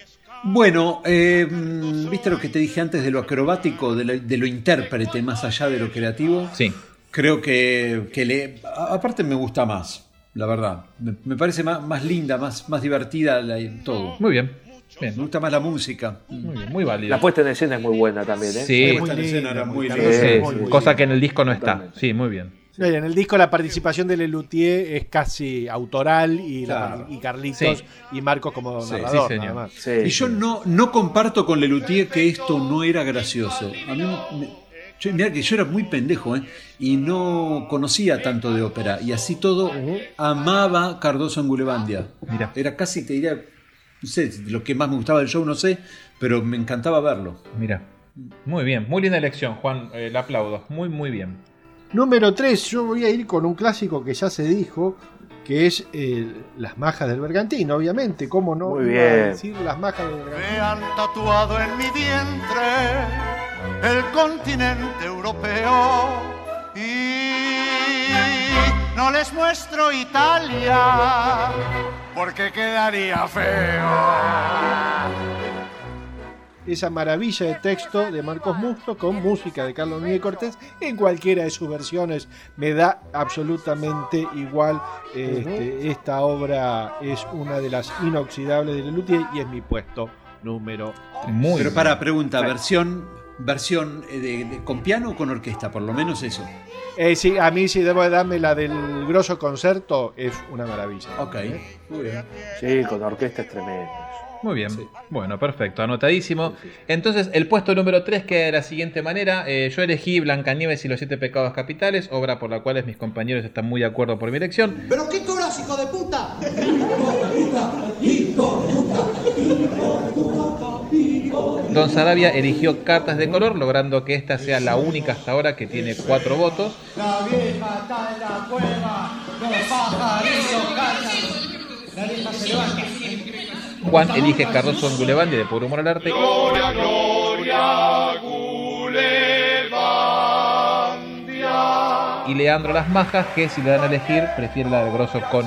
Bueno, eh, mm, viste lo que te dije antes de lo acrobático, de lo, de lo intérprete más allá de lo creativo. Sí. Creo que, que le. Aparte me gusta más, la verdad. Me, me parece más, más linda, más, más divertida la- todo. Muy bien. Bien. Me gusta más la música. Muy bien, muy válido. La puesta en escena es muy buena también, ¿eh? Sí. La puesta en escena era muy Sí, linda. sí, cosa que en el disco no está. Sí, muy bien. Y en el disco la participación de Lelutier es casi autoral y, la- Claro. y Carlitos Sí. y Marcos como Sí, narrador. sí, nada más. y yo no, no comparto con Lelutier que esto no era gracioso. A mí, me- yo, mirá que yo era muy pendejo, ¿eh? Y no conocía tanto de ópera. Y así todo, amaba Cardoso en Gulebandia. Mira. Era casi, te diría, no sé, lo que más me gustaba del show, no sé, pero me encantaba verlo. Mira. Muy bien, muy linda elección, Juan. eh, le aplaudo. Muy, muy bien. Número 3, yo voy a ir con un clásico que ya se dijo, que es eh, Las Majas del Bergantín, obviamente. ¿Cómo no Muy iba a bien. decir Las Majas del Bergantín? Me han tatuado en mi vientre el continente europeo y no les muestro Italia porque quedaría feo. Esa maravilla de texto de Marcos Musto con música de Carlos Miguel Cortés en cualquiera de sus versiones me da absolutamente igual. Este, Esta obra es una de las inoxidables de Lelutier y es mi puesto número Muy pero bien. para pregunta, versión, versión eh, de- de- con piano o con orquesta, por lo menos eso. Eh, sí, a mí si debo de darme la del grosso concerto, es una maravilla. Ok, muy bien. Sí, con orquesta es tremendo. Muy bien. Bueno, perfecto, anotadísimo. Entonces, el puesto número 3 queda de la siguiente manera. Eh, yo elegí Blancanieves y los siete pecados capitales, obra por la cual mis compañeros están muy de acuerdo por mi elección. ¿Pero qué cobras, hijo de puta? Don Sarabia eligió cartas de color, logrando que esta sea la única hasta ahora que tiene cuatro votos. La vieja está en la cueva, los pajaritos cantan. La vieja se levanta. Juan elige Cardoso en Gulebandia de Por Humor al Arte. Gloria, gloria, Gulebandia. Y Leandro Las Majas, que si le dan a elegir, prefiere la de Grosso con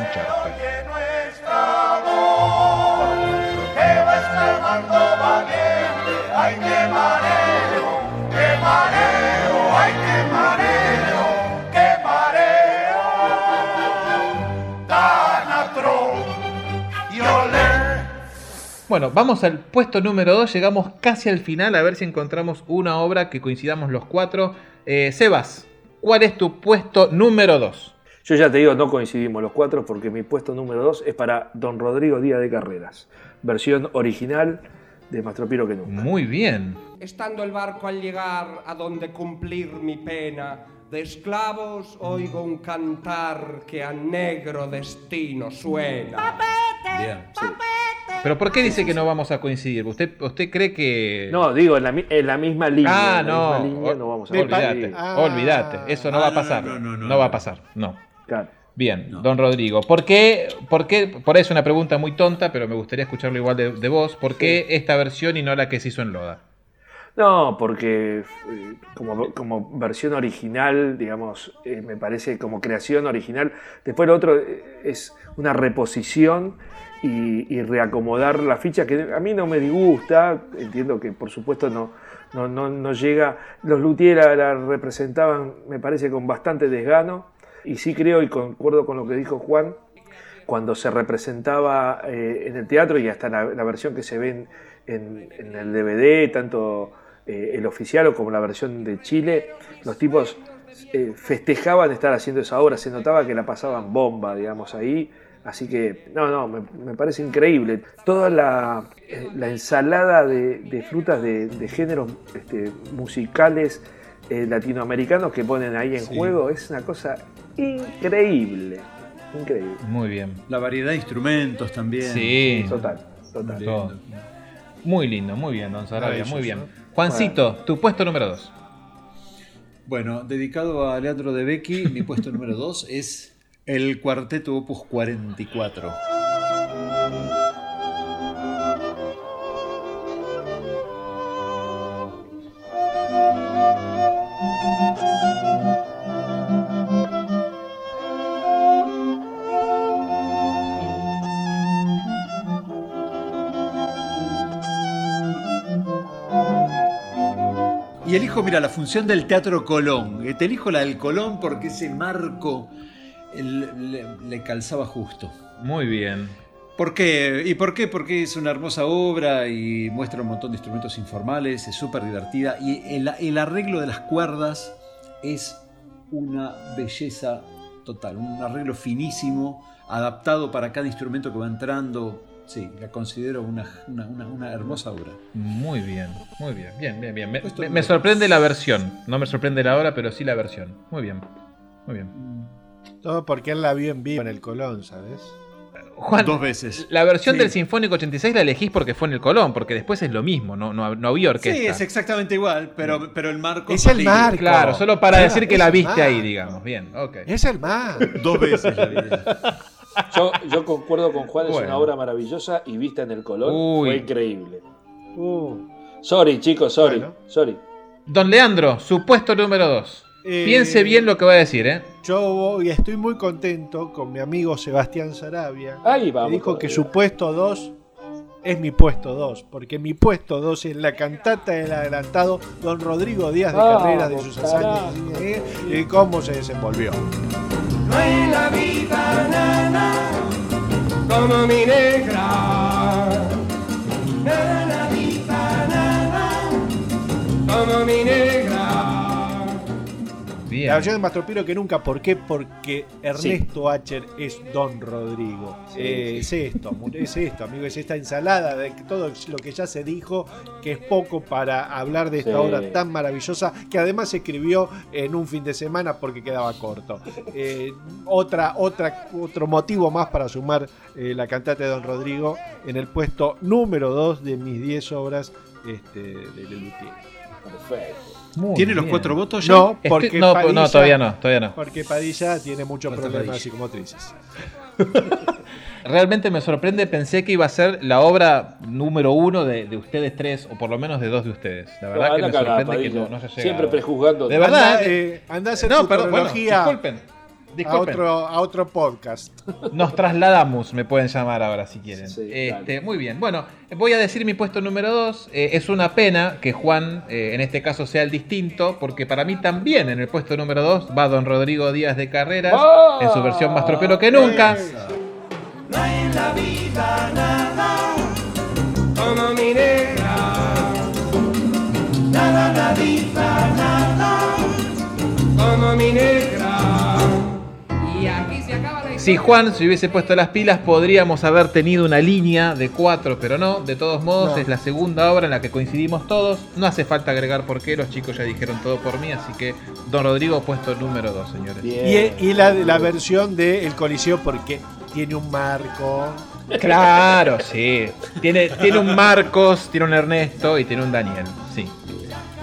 Bueno, vamos al puesto número 2, llegamos casi al final, a ver si encontramos una obra que coincidamos los cuatro. Eh, Sebas, ¿cuál es tu puesto número 2? Yo ya te digo, no coincidimos los cuatro porque mi puesto número dos es para Don Rodrigo Díaz de Carreras, versión original de Mastro Piro que nunca. Muy bien. Estando el barco al llegar a donde cumplir mi pena, de esclavos oigo un cantar que a negro destino suena. Bien, Pero ¿por qué dice que no vamos a coincidir? ¿Usted, usted cree que.? No, digo, en la, mi- en la misma línea. Ah, en la no. misma línea no vamos a olvídate, coincidir. olvídate. Eso no Ah, va a pasar. no, No, no, no, no, va a pasar. No. Claro. Bien, don Rodrigo. ¿Por qué, por qué, por ahí es una pregunta muy tonta, pero me gustaría escucharlo igual de, de vos? ¿Por qué esta versión y no la que se hizo en Loda? No, porque eh, como, versión original, digamos, eh, me parece como creación original. Después lo otro eh, es una reposición y, reacomodar la ficha que a mí no me disgusta. Entiendo que por supuesto no, no, no, no llega. Los Luthier la, representaban, me parece, con bastante desgano. Y sí creo y concuerdo con lo que dijo Juan, cuando se representaba en el teatro y hasta la, versión que se ve en el DVD, tanto eh, el oficial o como la versión de Chile, los tipos eh, festejaban estar haciendo esa obra, se notaba que la pasaban bomba, digamos, ahí. Así que, no, no, me, me parece increíble. Toda la, eh, la ensalada de, de frutas de, de géneros este, musicales eh, latinoamericanos que ponen ahí en Sí. juego es una cosa increíble. Increíble. Muy bien. La variedad de instrumentos también. Sí. Total, total. Todo. Muy lindo, muy bien, don Sarabia, muy bien. Juancito, tu puesto número 2. Bueno, dedicado a Leandro de Becky, mi puesto número 2 es el cuarteto Opus 44. Elijo, mira, la función del Teatro Colón. Eh, Te elijo la del Colón porque ese marco le, le calzaba justo. Muy bien. ¿Por qué? ¿Y por qué? Porque es una hermosa obra y muestra un montón de instrumentos informales, es súper divertida y el, el arreglo de las cuerdas es una belleza total, un arreglo finísimo, adaptado para cada instrumento que va entrando. Sí, la considero una, una- una- una hermosa obra. Muy bien, muy bien, bien, bien, bien. Me, sorprende la versión. No me sorprende la hora, pero sí la versión. Muy bien, muy bien. Todo porque él la vio en vivo en el Colón, ¿sabes? Juan, Dos veces. La versión Sí. del Sinfónico 86 la elegís porque fue en el Colón, porque después es lo mismo, no, no, no había orquesta. Sí, es exactamente igual, pero, pero el marco Es el marco. Claro, solo para Claro, decir que la viste ahí, marco. digamos. Bien, ok. Es el más. Dos veces la. Yo, yo concuerdo con Juan, es una obra maravillosa y vista en el Uy. fue increíble. Uh, Sorry, chicos, sorry, Bueno. sorry. Don Leandro, su puesto número 2. Eh, Piense bien lo que va a decir, ¿eh? Yo voy- estoy muy contento con mi amigo Sebastián Sarabia. Ahí que vamos. dijo que su puesto 2 es mi puesto 2, porque mi puesto 2 es la cantata del adelantado Don Rodrigo Díaz de Vamos, Carrera de sus hazañas. ¿eh? y cómo se desenvolvió. No hay la vida nada como mi negra. Nada, nadita, nada como mi negra. Bien. La versión de Mastropiro que nunca, ¿por qué? Porque Ernesto Acher es Don Rodrigo. Eh, es esto, es esto, amigo, es esta ensalada de todo lo que ya se dijo, que es poco para hablar de esta Sí. obra tan maravillosa, que además se escribió en un fin de semana porque quedaba corto. Eh, otra, otra, otro motivo más para sumar eh, la cantata de Don Rodrigo en el puesto número 2 de mis 10 obras este, de Lelutier. Perfecto. Muy ¿Tiene los cuatro votos ya? No, Estoy- porque no, Padilla- no, todavía no, todavía no. Porque Padilla tiene muchos Falta problemas Padilla. psicomotrices. Realmente me sorprende, pensé que iba a ser la obra número uno de, de ustedes tres, o por lo menos de dos de ustedes. La verdad No, que me sorprende que no, no haya. Siempre prejuzgando. De verdad, Anda, eh, anda a hacer no, tu perdón, bueno, disculpen. A, otro, a otro podcast. Nos trasladamos, me pueden llamar ahora si quieren. Sí, este, muy bien. Bueno, voy a decir mi puesto número 2. es una pena que Juan, eh, en este caso, sea el distinto, porque para mí también en el puesto número 2 va don Rodrigo Díaz de Carreras, ¡Ah! en su versión más tropero que nunca. No hay en la vida nada como mi negra. Nada, nadita, nada como mi negra. Si Juan se hubiese puesto las pilas, podríamos haber tenido una línea de cuatro, pero no. De todos modos, No. es la segunda obra en la que coincidimos todos. No hace falta agregar por qué, los chicos ya dijeron todo por mí, así que Don Rodrigo, puesto número 2, señores. Bien. Y, y la, la versión de El Coliseo porque tiene un marco. Claro, sí. Tiene, tiene un Marcos, tiene un Ernesto y tiene un Daniel, sí.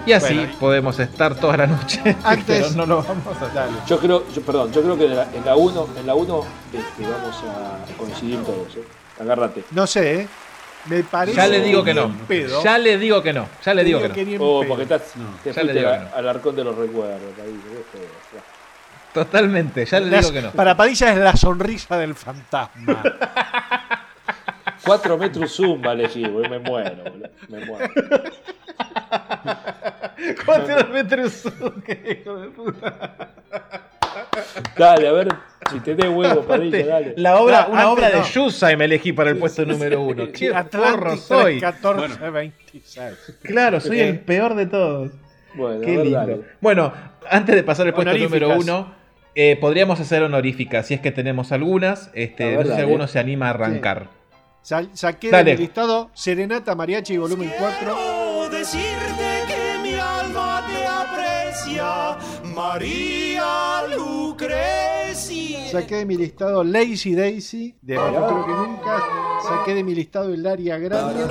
Y así Bueno, y- podemos estar toda la noche. Antes- pero no lo vamos a hacer. Dale. Yo creo, yo, perdón, yo creo que en la- en la 1 en la uno, este, vamos a coincidir todos. ¿eh? Agárrate. No sé, ¿eh? me parece. Ya le digo que no. pedo. Ya le digo que no. Ya le digo digo que no. Oh, porque estás, te ya le digo a- que no. al arcón de los recuerdos. ahí, ya. Totalmente, ya le Las- digo que no. Para Padilla es la sonrisa del fantasma. Cuatro metros zumba elegí, boludo, me muero, boludo, me muero. Cuatro metros, qué hijo de puta. Dale, a ver si tenés huevo, Padilla, dale. La obra, No, una obra de. Yusai me elegí para el puesto número uno. Qué porro soy. 14, 26. Claro, soy el peor de todos. Bueno, Qué lindo. dale. Bueno, antes de pasar al puesto número uno, eh, podríamos hacer honoríficas, si es que tenemos algunas. Este, ver, no sé si alguno se anima a arrancar. Sa- saqué Dale. de mi listado Serenata Mariachi volumen 4. Quiero decirte que mi alma te aprecia, María Lucrecia. Saqué de mi listado Lazy Daisy, de Más Creo que Nunca. Saqué de mi listado Hilaria Grande.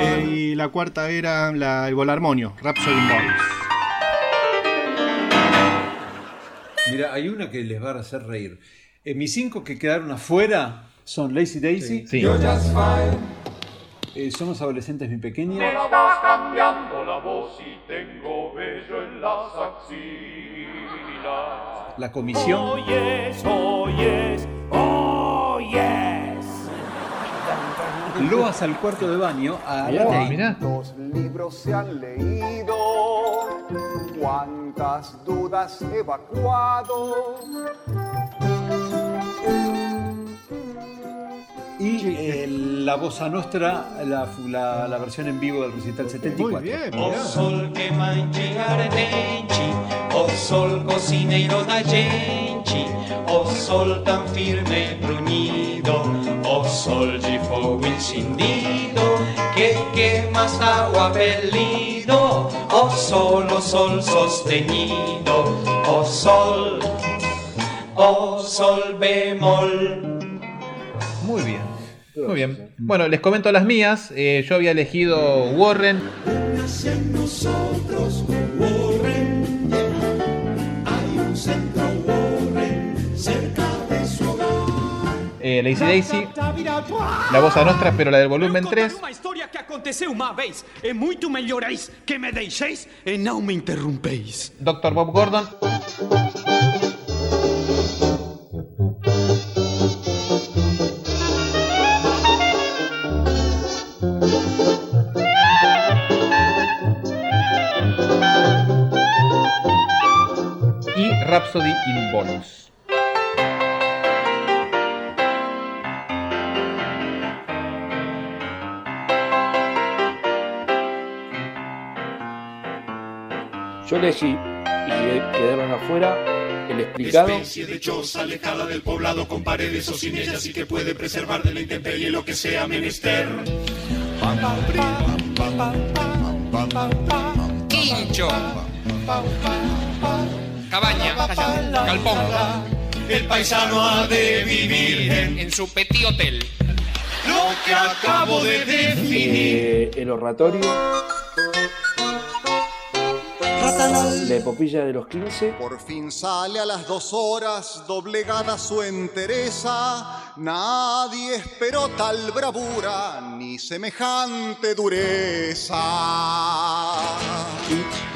Eh, y la cuarta era la, el volarmonio, Rhapsody in Bones. Mira, hay una que les va a hacer reír. Eh, mis cinco que quedaron afuera son Lazy Daisy. Sí. eh, Somos adolescentes, mi pequeña. Me estás cambiando la voz y tengo vello en las axilas. La comisión. Oh yes, oh yes, oh yes. Loas al cuarto de baño. A. Mirá. ¿Cuántos libros se han leído? ¿Cuántas dudas evacuado? Y eh, la Bossa Nostra, la, la, la versión en vivo del recital 74. Muy bien, O sol che mangi ardenti, o sol cocineiro da gente, o sol tão firme brunhido, o sol de fogo encendido, que queima hasta o apelido, o sol, o sol sostenido, o sol, o sol bemol. Muy bien. Muy bien. Bueno, les comento las mías. Eh, yo había elegido Warren. Hacia nosotros, Warren, hay un centro Warren cerca de su hogar. eh, Lazy Daisy. La voz a nostra, pero la del volumen 3. Uma história que aconteceu uma vez. É muito melhoreis que me deixeis e não me interrompeis. Dr. Bob Gordon. Rhapsody in Bonus. Yo elegí, y quedaron afuera, el explicado. Especie de choza alejada del poblado con paredes o sin ellas y que puede preservar de la intemperie lo que sea menester. Quincho. Cabaña. Galpón. El paisano ha de vivir en En su petit hotel. lo que acabo de definir. eh, el oratorio. La epopilla de los 15. Por fin sale a las dos horas, doblegada su entereza. Nadie esperó tal bravura, ni semejante dureza.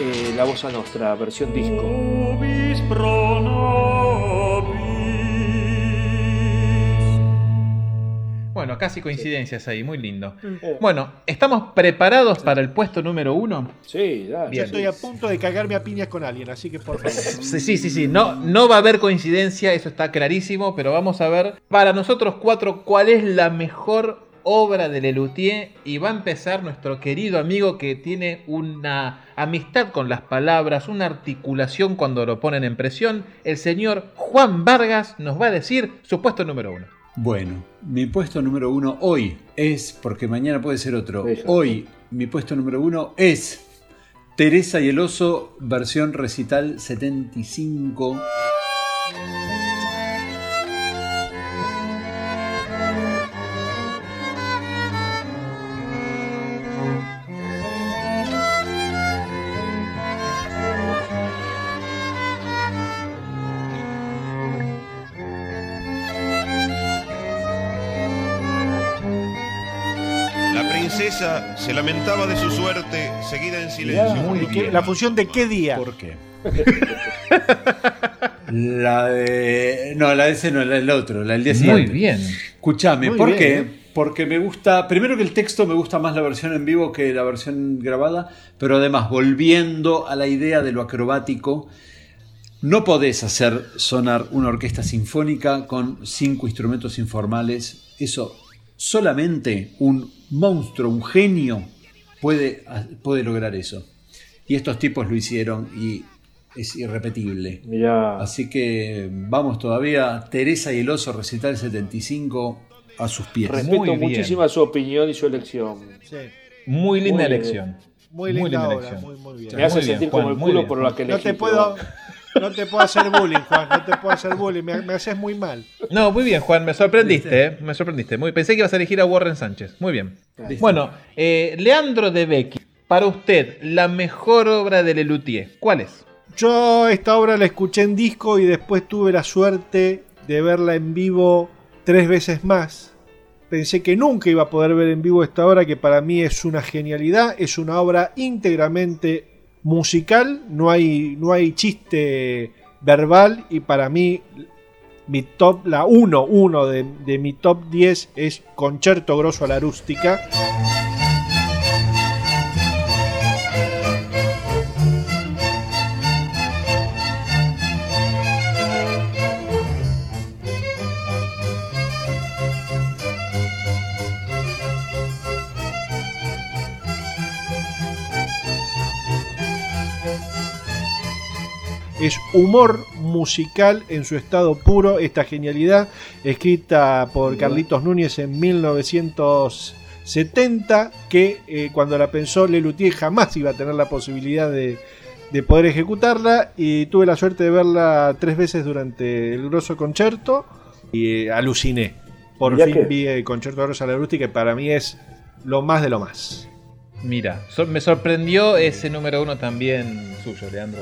Eh, la voz a nostra, versión disco. Bueno, casi coincidencias ahí, muy lindo. Bueno, ¿estamos preparados para el puesto número uno? Sí, dale. Yo estoy a punto de cagarme a piñas con alguien, así que por favor. Sí, sí, sí, sí. No, no va a haber coincidencia, eso está clarísimo, pero vamos a ver para nosotros cuatro cuál es la mejor obra de Lelutier y va a empezar nuestro querido amigo que tiene una amistad con las palabras, una articulación cuando lo ponen en presión. El señor Juan Vargas nos va a decir su puesto número uno. Bueno, mi puesto número uno hoy es, porque mañana puede ser otro, hoy mi puesto número uno es Teresa y el oso, versión recital 75. Se lamentaba de su suerte, seguida en silencio. por ¿Y los qué- demás. ¿La función de qué día? ¿Por qué? La de. No, la de ese no, la del otro, la del día Muy siguiente. bien. Escuchame, Muy ¿por bien, qué? ¿eh? Porque me gusta. Primero que el texto me gusta más la versión en vivo que la versión grabada, pero además, volviendo a la idea de lo acrobático, no podés hacer sonar una orquesta sinfónica con cinco instrumentos informales. Eso solamente un monstruo, un genio, puede, puede lograr eso. Y estos tipos lo hicieron y es irrepetible. Mirá. Así que vamos todavía. Teresa y el oso recital 75 a sus pies. Respeto muchísimo su opinión y su elección. Sí. Muy linda Muy bien. elección. Muy linda obra, muy, muy bien. Me hace Muy bien, sentir Juan, como el culo bien, por la que No elegí. te puedo, no te puedo hacer bullying, Juan. No te puedo hacer bullying. Me, me haces muy mal. No, muy bien, Juan, me sorprendiste, ¿eh? Me sorprendiste. Muy, pensé que ibas a elegir a Warren Sánchez. Muy bien. Bueno, eh, Leandro de Becky, para usted, la mejor obra de Lelutier, ¿cuál es? Yo esta obra la escuché en disco y después tuve la suerte de verla en vivo tres veces más. Pensé que nunca iba a poder ver en vivo esta obra, que para mí es una genialidad, es una obra íntegramente musical, no hay, no hay chiste verbal y para mí mi top, la 1, uno de, de mi top 10 es Concerto Grosso a la Rústica. Es humor musical en su estado puro, esta genialidad, escrita por Carlitos Núñez en 1970, que eh, cuando la pensó Lelutier jamás iba a tener la posibilidad de, de poder ejecutarla y tuve la suerte de verla tres veces durante el grosso concierto y eh, aluciné. Por fin vi el concierto grosso la Rusti que para mí es lo más de lo más. Mira, so- me sorprendió ese número uno también suyo, Leandro.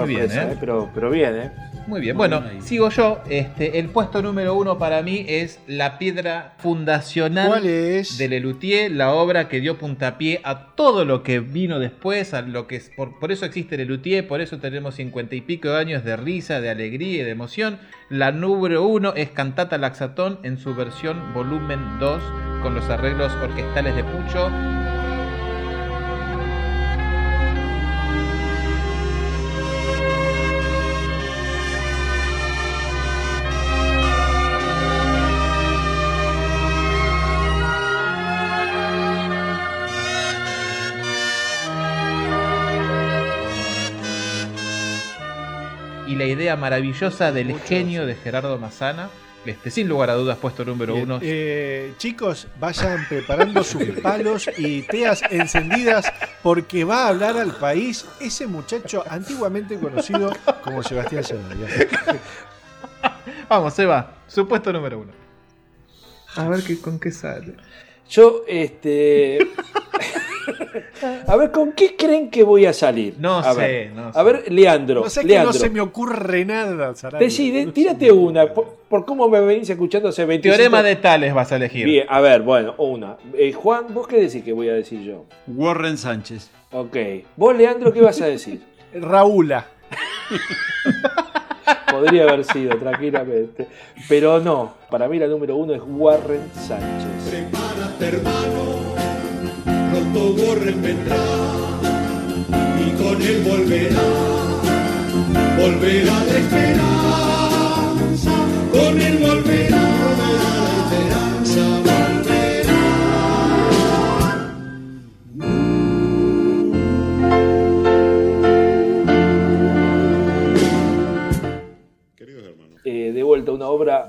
Muy bien, ¿eh? ¿eh? Pero, pero bien, ¿eh? Muy bien, bueno, sigo yo. Este, el puesto número uno para mí es la piedra fundacional ¿Cuál es? de Lelutier, la obra que dio puntapié a todo lo que vino después, a lo que es- por, por eso existe Lelutier, por eso tenemos cincuenta y pico de años de risa, de alegría y de emoción. La número uno es Cantata Laxatón en su versión volumen 2 con los arreglos orquestales de Pucho. La idea maravillosa del genio de Gerardo Mazzana. Este, sin lugar a dudas, puesto número Bien, uno. eh, chicos, vayan preparando sus palos y teas encendidas porque va a hablar al país ese muchacho antiguamente conocido como Sebastián Zanabria. Vamos, Seba, su puesto número uno. A ver qué, con qué sale. Yo, este. A ver, ¿con qué creen que voy a salir? No a sé, ver. no A sé. ver, Leandro. No sé que Leandro. no se me ocurre nada, Sarabia. Decide, tírate una. Por, por cómo me venís escuchando hace 25 Teorema de Tales vas a elegir. Bien, a ver, bueno, una. Eh, Juan, ¿vos qué decís que voy a decir yo? Warren Sánchez. Ok. ¿Vos, Leandro, qué vas a decir? Raúla. Podría haber sido, tranquilamente. Pero no, para mí la número uno es Warren Sánchez. Prepárate, hermano, vendrá y con él volverá, volverá la esperanza, con él volverá, volverá la esperanza, volverá. Eh, de vuelta, una obra,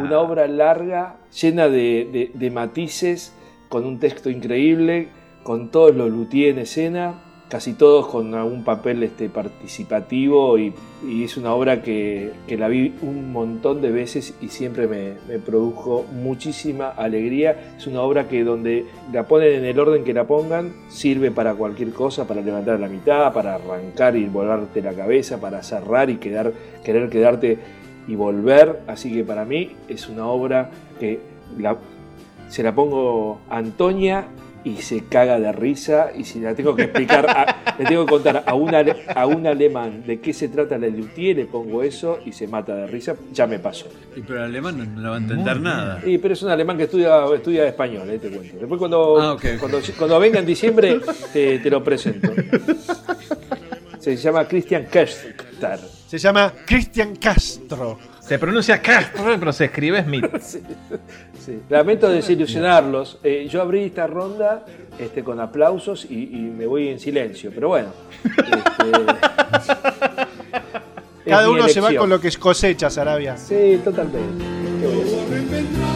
una obra larga, llena de, de- de matices, con un texto increíble, con todos los luthiers en escena, casi todos con algún papel este, participativo y, es una obra que, que la vi un montón de veces y siempre me, produjo muchísima alegría. Es una obra que donde la ponen en el orden que la pongan, sirve para cualquier cosa, para levantar la mitad, para arrancar y volarte la cabeza, para cerrar y quedar, querer quedarte y volver. Así que para mí es una obra que se la pongo a Antonia y se caga de risa. Y si la tengo que explicar, a- le tengo que contar a un, ale- a un alemán de qué se trata la Luthier, le pongo eso y se mata de risa. Ya me pasó. Y pero el alemán no, no va a entender nada. Y, pero es un alemán que estudia, estudia español, eh, te cuento. Después cuando, Ah, cuando, cuando venga en diciembre te, te lo presento. Se llama Christian Kerster. Se llama Cristian Castro. Se pronuncia Castro, pero se escribe Smith. Sí. Lamento desilusionarlos. Eh, yo abrí esta ronda este, con aplausos y, y me voy en silencio, pero bueno. este, es Cada uno se va con lo que cosecha, Sarabia. Sí, totalmente. ¿Qué voy a hacer? Warren vendrá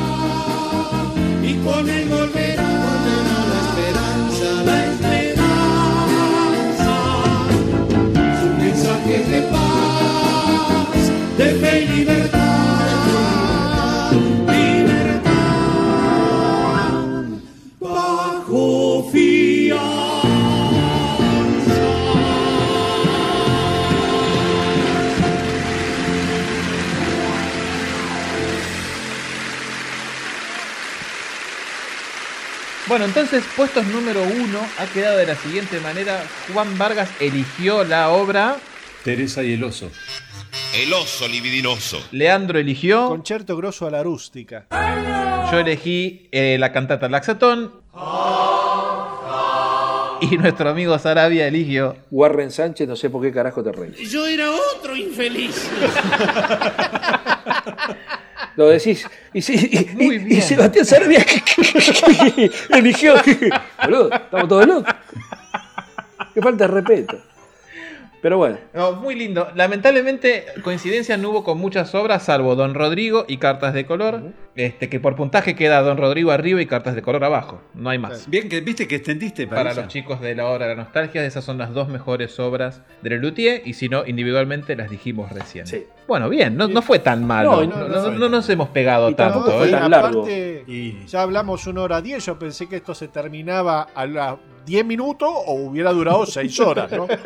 y con él volverá, volverá la esperanza, la esperanza. Su mensaje de paz, de fe y libertad, libertad bajo fianza. Bueno, entonces, puestos número uno ha quedado de la siguiente manera. Juan Vargas eligió la obra. Teresa y el oso. El oso libidinoso. Leandro eligió. Concerto grosso a la rústica. Yo elegí eh, la cantata Laxatón. Y nuestro amigo Sarabia eligió. Warren Sánchez, no sé por qué carajo te reís. Yo era otro infeliz. Lo decís. Y, Muy y- bien. y Sebastián Sarabia eligió. Boludo, estamos todos locos. Qué falta de respeto. Pero bueno. No, muy lindo. Lamentablemente, coincidencia no hubo con muchas obras, salvo Don Rodrigo y Cartas de Color. Este, que por puntaje queda Don Rodrigo arriba y Cartas de Color abajo. No hay más. Bien, que viste que extendiste Para ella. los chicos de la obra de la nostalgia, esas son las dos mejores obras de Lelutier. Y si no, individualmente las dijimos recién. Bueno, bien, no, no fue tan malo. No, No, no, no no- no nos hemos pegado tanto. Y ¿eh? aparte, ya hablamos una hora diez, yo pensé que esto se terminaba a las 10 minutos o hubiera durado 6 horas, ¿no?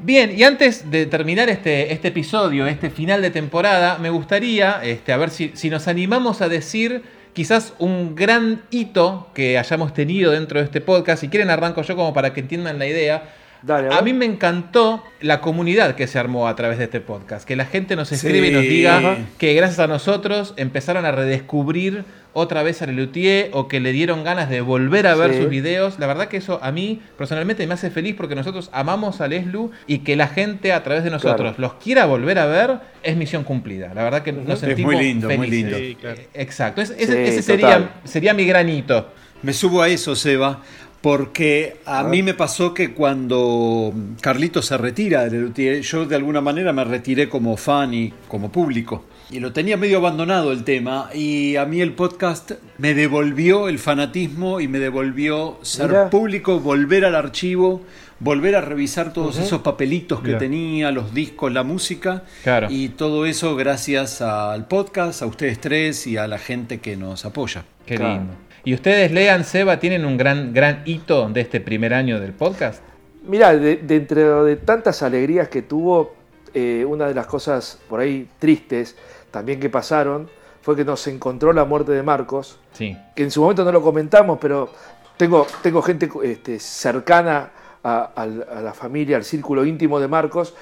Bien, y antes de terminar este, este episodio, este final de temporada, me gustaría, este, a ver si, si nos animamos a decir quizás un gran hito que hayamos tenido dentro de este podcast. Si quieren, arranco yo como para que entiendan la idea. A, mí me encantó la comunidad que se armó a través de este podcast. Que la gente nos escribe y nos Sí. diga Ajá. que gracias a nosotros empezaron a redescubrir otra vez a Lelutier o que le dieron ganas de volver a ver Sí. sus videos. La verdad que eso a mí personalmente me hace feliz porque nosotros amamos a Leslu y que la gente a través de nosotros Claro. los quiera volver a ver es misión cumplida. La verdad que nos Es sentimos muy lindo, muy felices. lindo. Eh, Exacto. Es- ese Sí, ese total. sería, sería mi granito. Me subo a eso, Seba, porque a mí me pasó que cuando Carlito se retira de Lelutier, yo de alguna manera me retiré como fan y como público. Y lo tenía medio abandonado el tema, y a mí el podcast me devolvió el fanatismo y me devolvió ser público, volver al archivo, volver a revisar todos esos papelitos que tenía, los discos, la música. Claro. Y todo eso gracias al podcast, a ustedes tres y a la gente que nos apoya. Qué lindo. Y ustedes, lean, Seba, tienen un gran, gran hito de este primer año del podcast. Mirá, de, dentro de tantas alegrías que tuvo, eh, una de las cosas por ahí tristes también que pasaron fue que nos encontró la muerte de Marcos, Sí. que en su momento no lo comentamos, pero tengo, tengo gente este, cercana a la familia, al círculo íntimo de Marcos,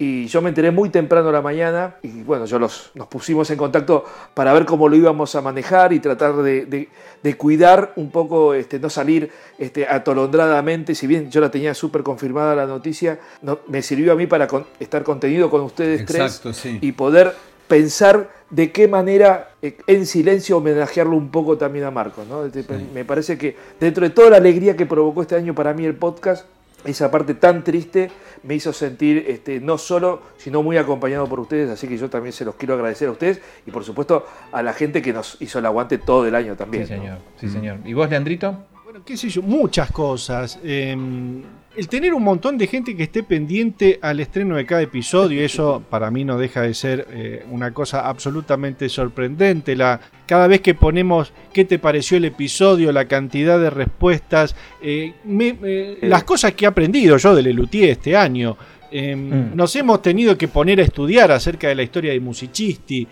y yo me enteré muy temprano a la mañana, y bueno, yo los, nos pusimos en contacto para ver cómo lo íbamos a manejar y tratar de, de- de cuidar un poco, este, no salir este, atolondradamente, si bien yo la tenía súper confirmada la noticia, no- me sirvió a mí para con- estar contenido con ustedes Exacto, tres sí. y poder pensar de qué manera eh, en silencio homenajearlo un poco también a Marcos. ¿no? Este, Me parece que dentro de toda la alegría que provocó este año para mí el podcast, esa parte tan triste me hizo sentir este, no solo, sino muy acompañado por ustedes, así que yo también se los quiero agradecer a ustedes y por supuesto a la gente que nos hizo el aguante todo el año también. Sí, ¿no? señor. Sí, señor. ¿Y vos, Leandrito? Bueno, qué sé yo, muchas cosas. Eh, el tener un montón de gente que esté pendiente al estreno de cada episodio, eso para mí no deja de ser eh, una cosa absolutamente sorprendente. La, cada vez que ponemos qué te pareció el episodio, la cantidad de respuestas, eh, me- eh, las cosas que he aprendido yo de Lelutier este año. Eh, Mm. Nos hemos tenido que poner a estudiar acerca de la historia de Musicisti.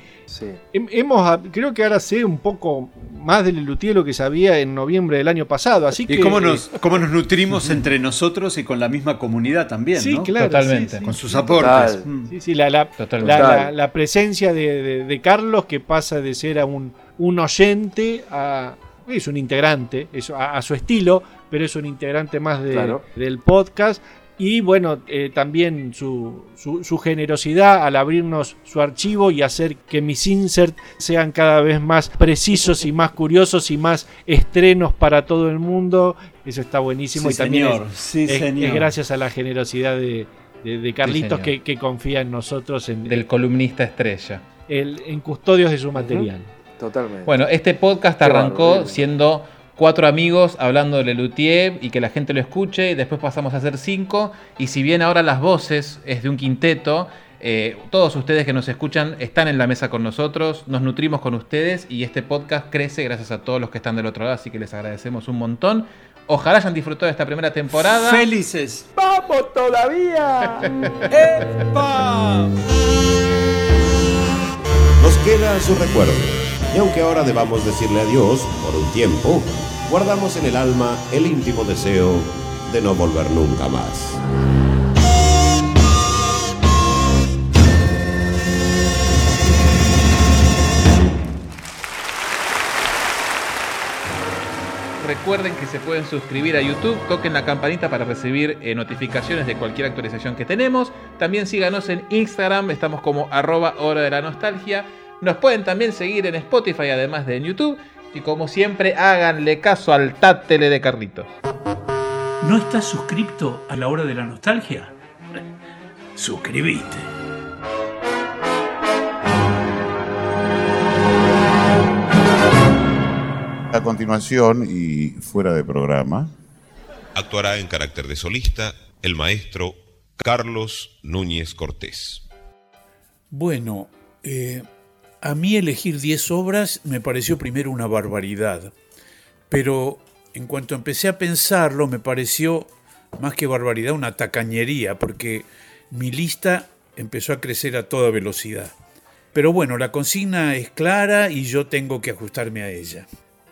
Hem- Hemos, a- creo que ahora sé un poco más de Lelutier de lo que sabía en noviembre del año pasado. Así Y que, cómo nos, cómo nos nutrimos entre nosotros y con la misma comunidad también, Sí, ¿no? claro, Totalmente. sí, sí, Con sus aportes. Total. Mm. Sí, sí, la, la, la- la- la presencia de, de- de Carlos que pasa de ser a un, un oyente a. Es un integrante, es a, a su estilo, pero es un integrante más de- Claro. del podcast. Y bueno, eh, también su, su- su generosidad al abrirnos su archivo y hacer que mis inserts sean cada vez más precisos y más curiosos y más estrenos para todo el mundo. Eso está buenísimo. Sí, y también señor. es- Sí, es- señor. es gracias a la generosidad de, de- de Carlitos que, que confía en nosotros en, Del columnista estrella. el- en custodios de su material. Totalmente. Bueno, este podcast Qué arrancó siendo cuatro amigos hablando de Lelutier y que la gente lo escuche, y después pasamos a ser cinco, y si bien ahora las voces es de un quinteto, eh, todos ustedes que nos escuchan están en la mesa con nosotros, nos nutrimos con ustedes y este podcast crece gracias a todos los que están del otro lado, así que les agradecemos un montón. Ojalá hayan disfrutado de esta primera temporada. Felices. ¡Vamos todavía! Nos queda su recuerdo. Y aunque ahora debamos decirle adiós por un tiempo, guardamos en el alma el íntimo deseo de no volver nunca más. Recuerden que se pueden suscribir a YouTube, toquen la campanita para recibir eh, notificaciones de cualquier actualización que tenemos. También síganos en Instagram, estamos como arroba hora de la nostalgia. Nos pueden también seguir en Spotify además de en YouTube. Y como siempre, háganle caso al tátele de Carlitos. ¿No estás suscripto a la hora de la nostalgia? Suscribite. A continuación y fuera de programa, Actuará en carácter de solista el maestro Carlos Núñez Cortés. Bueno, eh, a mí elegir 10 obras me pareció primero una barbaridad, pero en cuanto empecé a pensarlo me pareció más que barbaridad una tacañería, porque mi lista empezó a crecer a toda velocidad. Pero bueno, la consigna es clara y yo tengo que ajustarme a ella.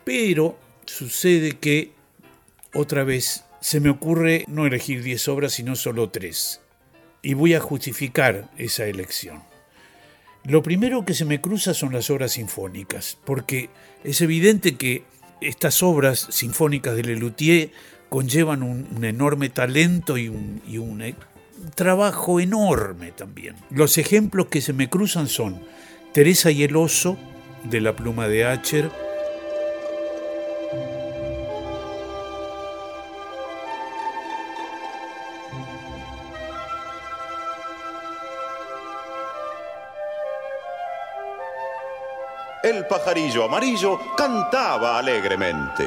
Pero sucede que otra vez se me ocurre no elegir 10 obras, sino solo 3. Y voy a justificar esa elección. Lo primero que se me cruza son las obras sinfónicas, porque es evidente que estas obras sinfónicas de Lelutier conllevan un, enorme talento y un, y un e- trabajo enorme también. Los ejemplos que se me cruzan son Teresa y el oso, de la pluma de Acher, El pajarillo amarillo cantaba alegremente.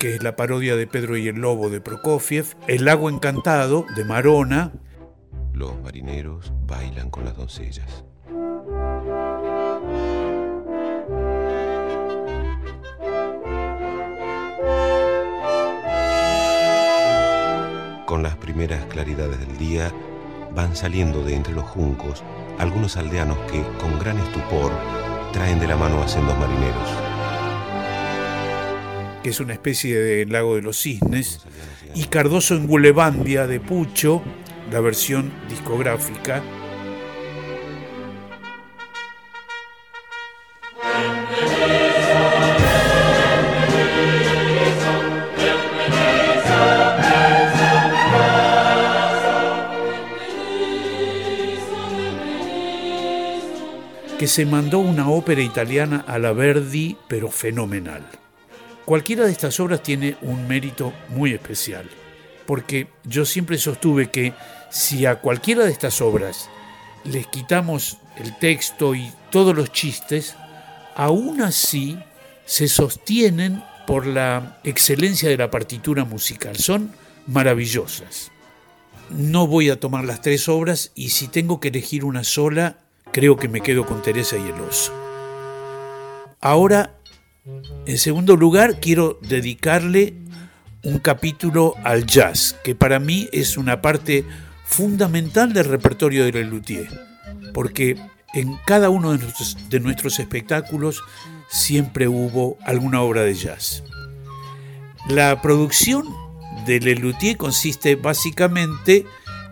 que es la parodia de Pedro y el Lobo de Prokofiev, El lago encantado de Marona, Los marineros bailan con las doncellas. Con las primeras claridades del día van saliendo de entre los juncos algunos aldeanos que, con gran estupor, traen de la mano a sendos marineros. que es una especie de lago de los cisnes, y Cardoso en Gulebandia de Pucho, la versión discográfica, se mandó una ópera italiana a la Verdi, pero fenomenal. Cualquiera de estas obras tiene un mérito muy especial, porque yo siempre sostuve que si a cualquiera de estas obras les quitamos el texto y todos los chistes, aún así se sostienen por la excelencia de la partitura musical. Son maravillosas. No voy a tomar las tres obras y si tengo que elegir una sola, creo que me quedo con Teresa y el oso. Ahora, en segundo lugar, quiero dedicarle un capítulo al jazz, que para mí es una parte fundamental del repertorio de Lelutier, porque en cada uno de nuestros, espectáculos siempre hubo alguna obra de jazz. La producción de Lelutier consiste básicamente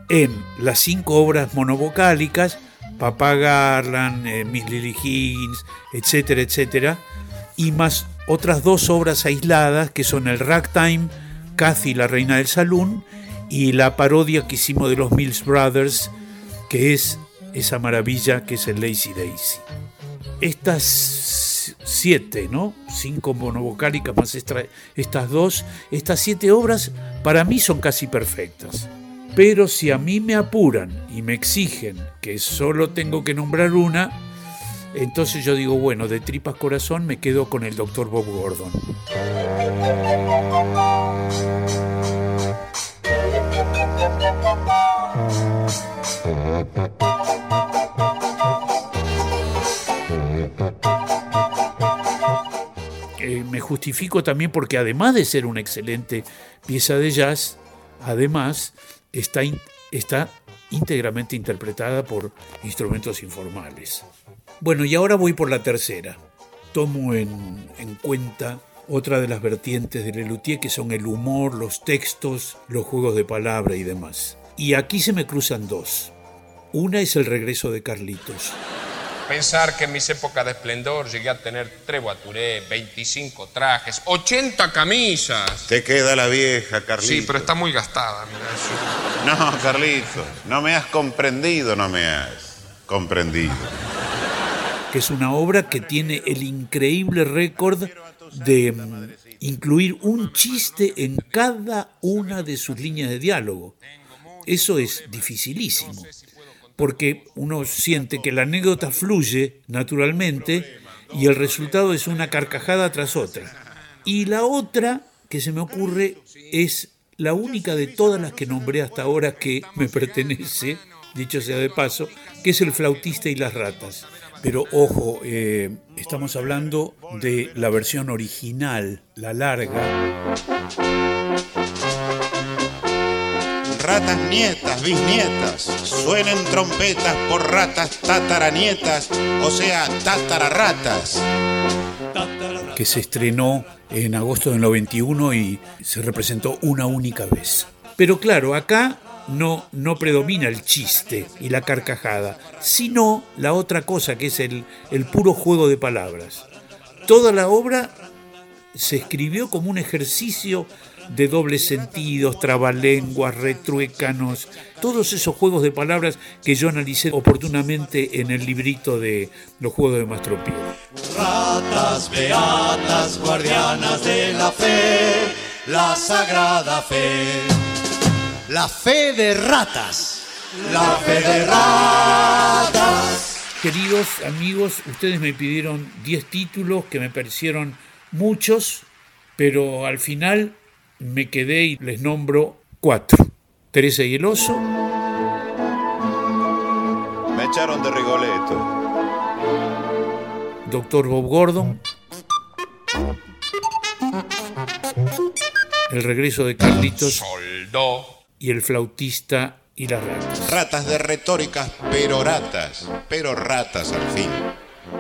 en las cinco obras monovocálicas, Papá Garland, eh, Miss Lily Higgins, etcétera, etcétera, y más otras dos obras aisladas que son el Ragtime, Cathy, la reina del salón, y la parodia que hicimos de los Mills Brothers, que es esa maravilla que es el Lazy Daisy. Estas siete, ¿no? Cinco monovocálicas más estas dos, estas siete obras para mí son casi perfectas. Pero si a mí me apuran y me exigen que solo tengo que nombrar una, entonces yo digo, bueno, de tripas corazón me quedo con el Dr. Bob Gordon. Eh, me justifico también porque además de ser una excelente pieza de jazz, además está, está íntegramente interpretada por instrumentos informales. Bueno, y ahora voy por la tercera. Tomo en, en cuenta otra de las vertientes de Lelutier que son el humor, los textos, los juegos de palabra y demás. Y aquí se me cruzan dos. Una es el regreso de Carlitos. Pensar que en mis épocas de esplendor llegué a tener tres guaturé, 25 trajes, 80 camisas. te queda la vieja, Carlito. Sí, pero está muy gastada, mira eso. No, Carlito, no me has comprendido, no me has comprendido. que es una obra que tiene el increíble récord de incluir un chiste en cada una de sus líneas de diálogo. Eso es dificilísimo, porque uno siente que la anécdota fluye naturalmente y el resultado es una carcajada tras otra. Y la otra que se me ocurre es la única de todas las que nombré hasta ahora que me pertenece, dicho sea de paso, que es el flautista y las ratas. Pero ojo, eh, estamos hablando de la versión original, la larga. Ratas nietas, bisnietas, suenen trompetas por ratas tataranietas, o sea, tatararratas. que se estrenó en agosto del 91 y se representó una única vez. Pero claro, acá no, no predomina el chiste y la carcajada, sino la otra cosa que es el, el puro juego de palabras. Toda la obra se escribió como un ejercicio de dobles sentidos, trabalenguas, retruécanos, todos esos juegos de palabras que yo analicé oportunamente en el librito de los juegos de Mastropiero. Ratas beatas, guardianas de la fe, la sagrada fe. La fe de ratas. La fe de ratas. Queridos amigos, ustedes me pidieron 10 títulos que me parecieron muchos, pero al final me quedé y les nombro cuatro. Teresa y el oso, Me echaron de Rigoletto. Doctor Bob Gordon, El regreso de Carlitos y el flautista y las ratas. Ratas de retóricas, pero ratas, pero ratas al fin.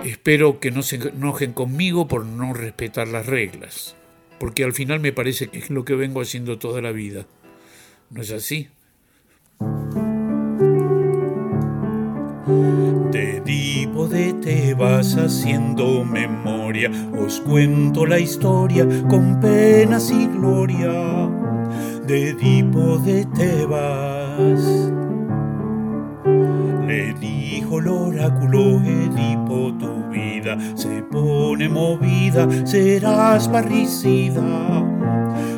Espero que no se enojen conmigo por no respetar las reglas, porque al final me parece que es lo que vengo haciendo toda la vida. ¿No es así? De Edipo de Tebas haciendo memoria, os cuento la historia con penas y gloria. De Edipo de Tebas. Le dijo el oráculo, Edipo, tu se pone movida, serás parricida.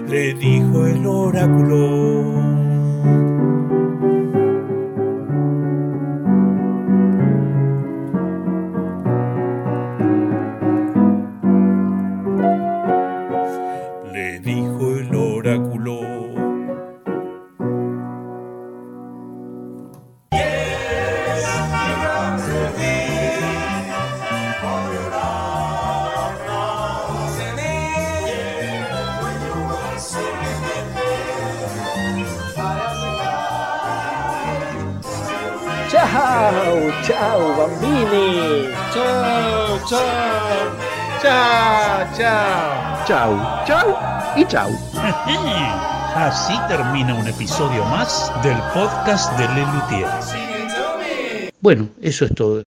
Le dijo el oráculo. Ciao, ciao bambini. Ciao, ciao. Ciao, ciao. Chau, chau y chau. Así termina un episodio más del podcast de Lelutier. Bueno, eso es todo.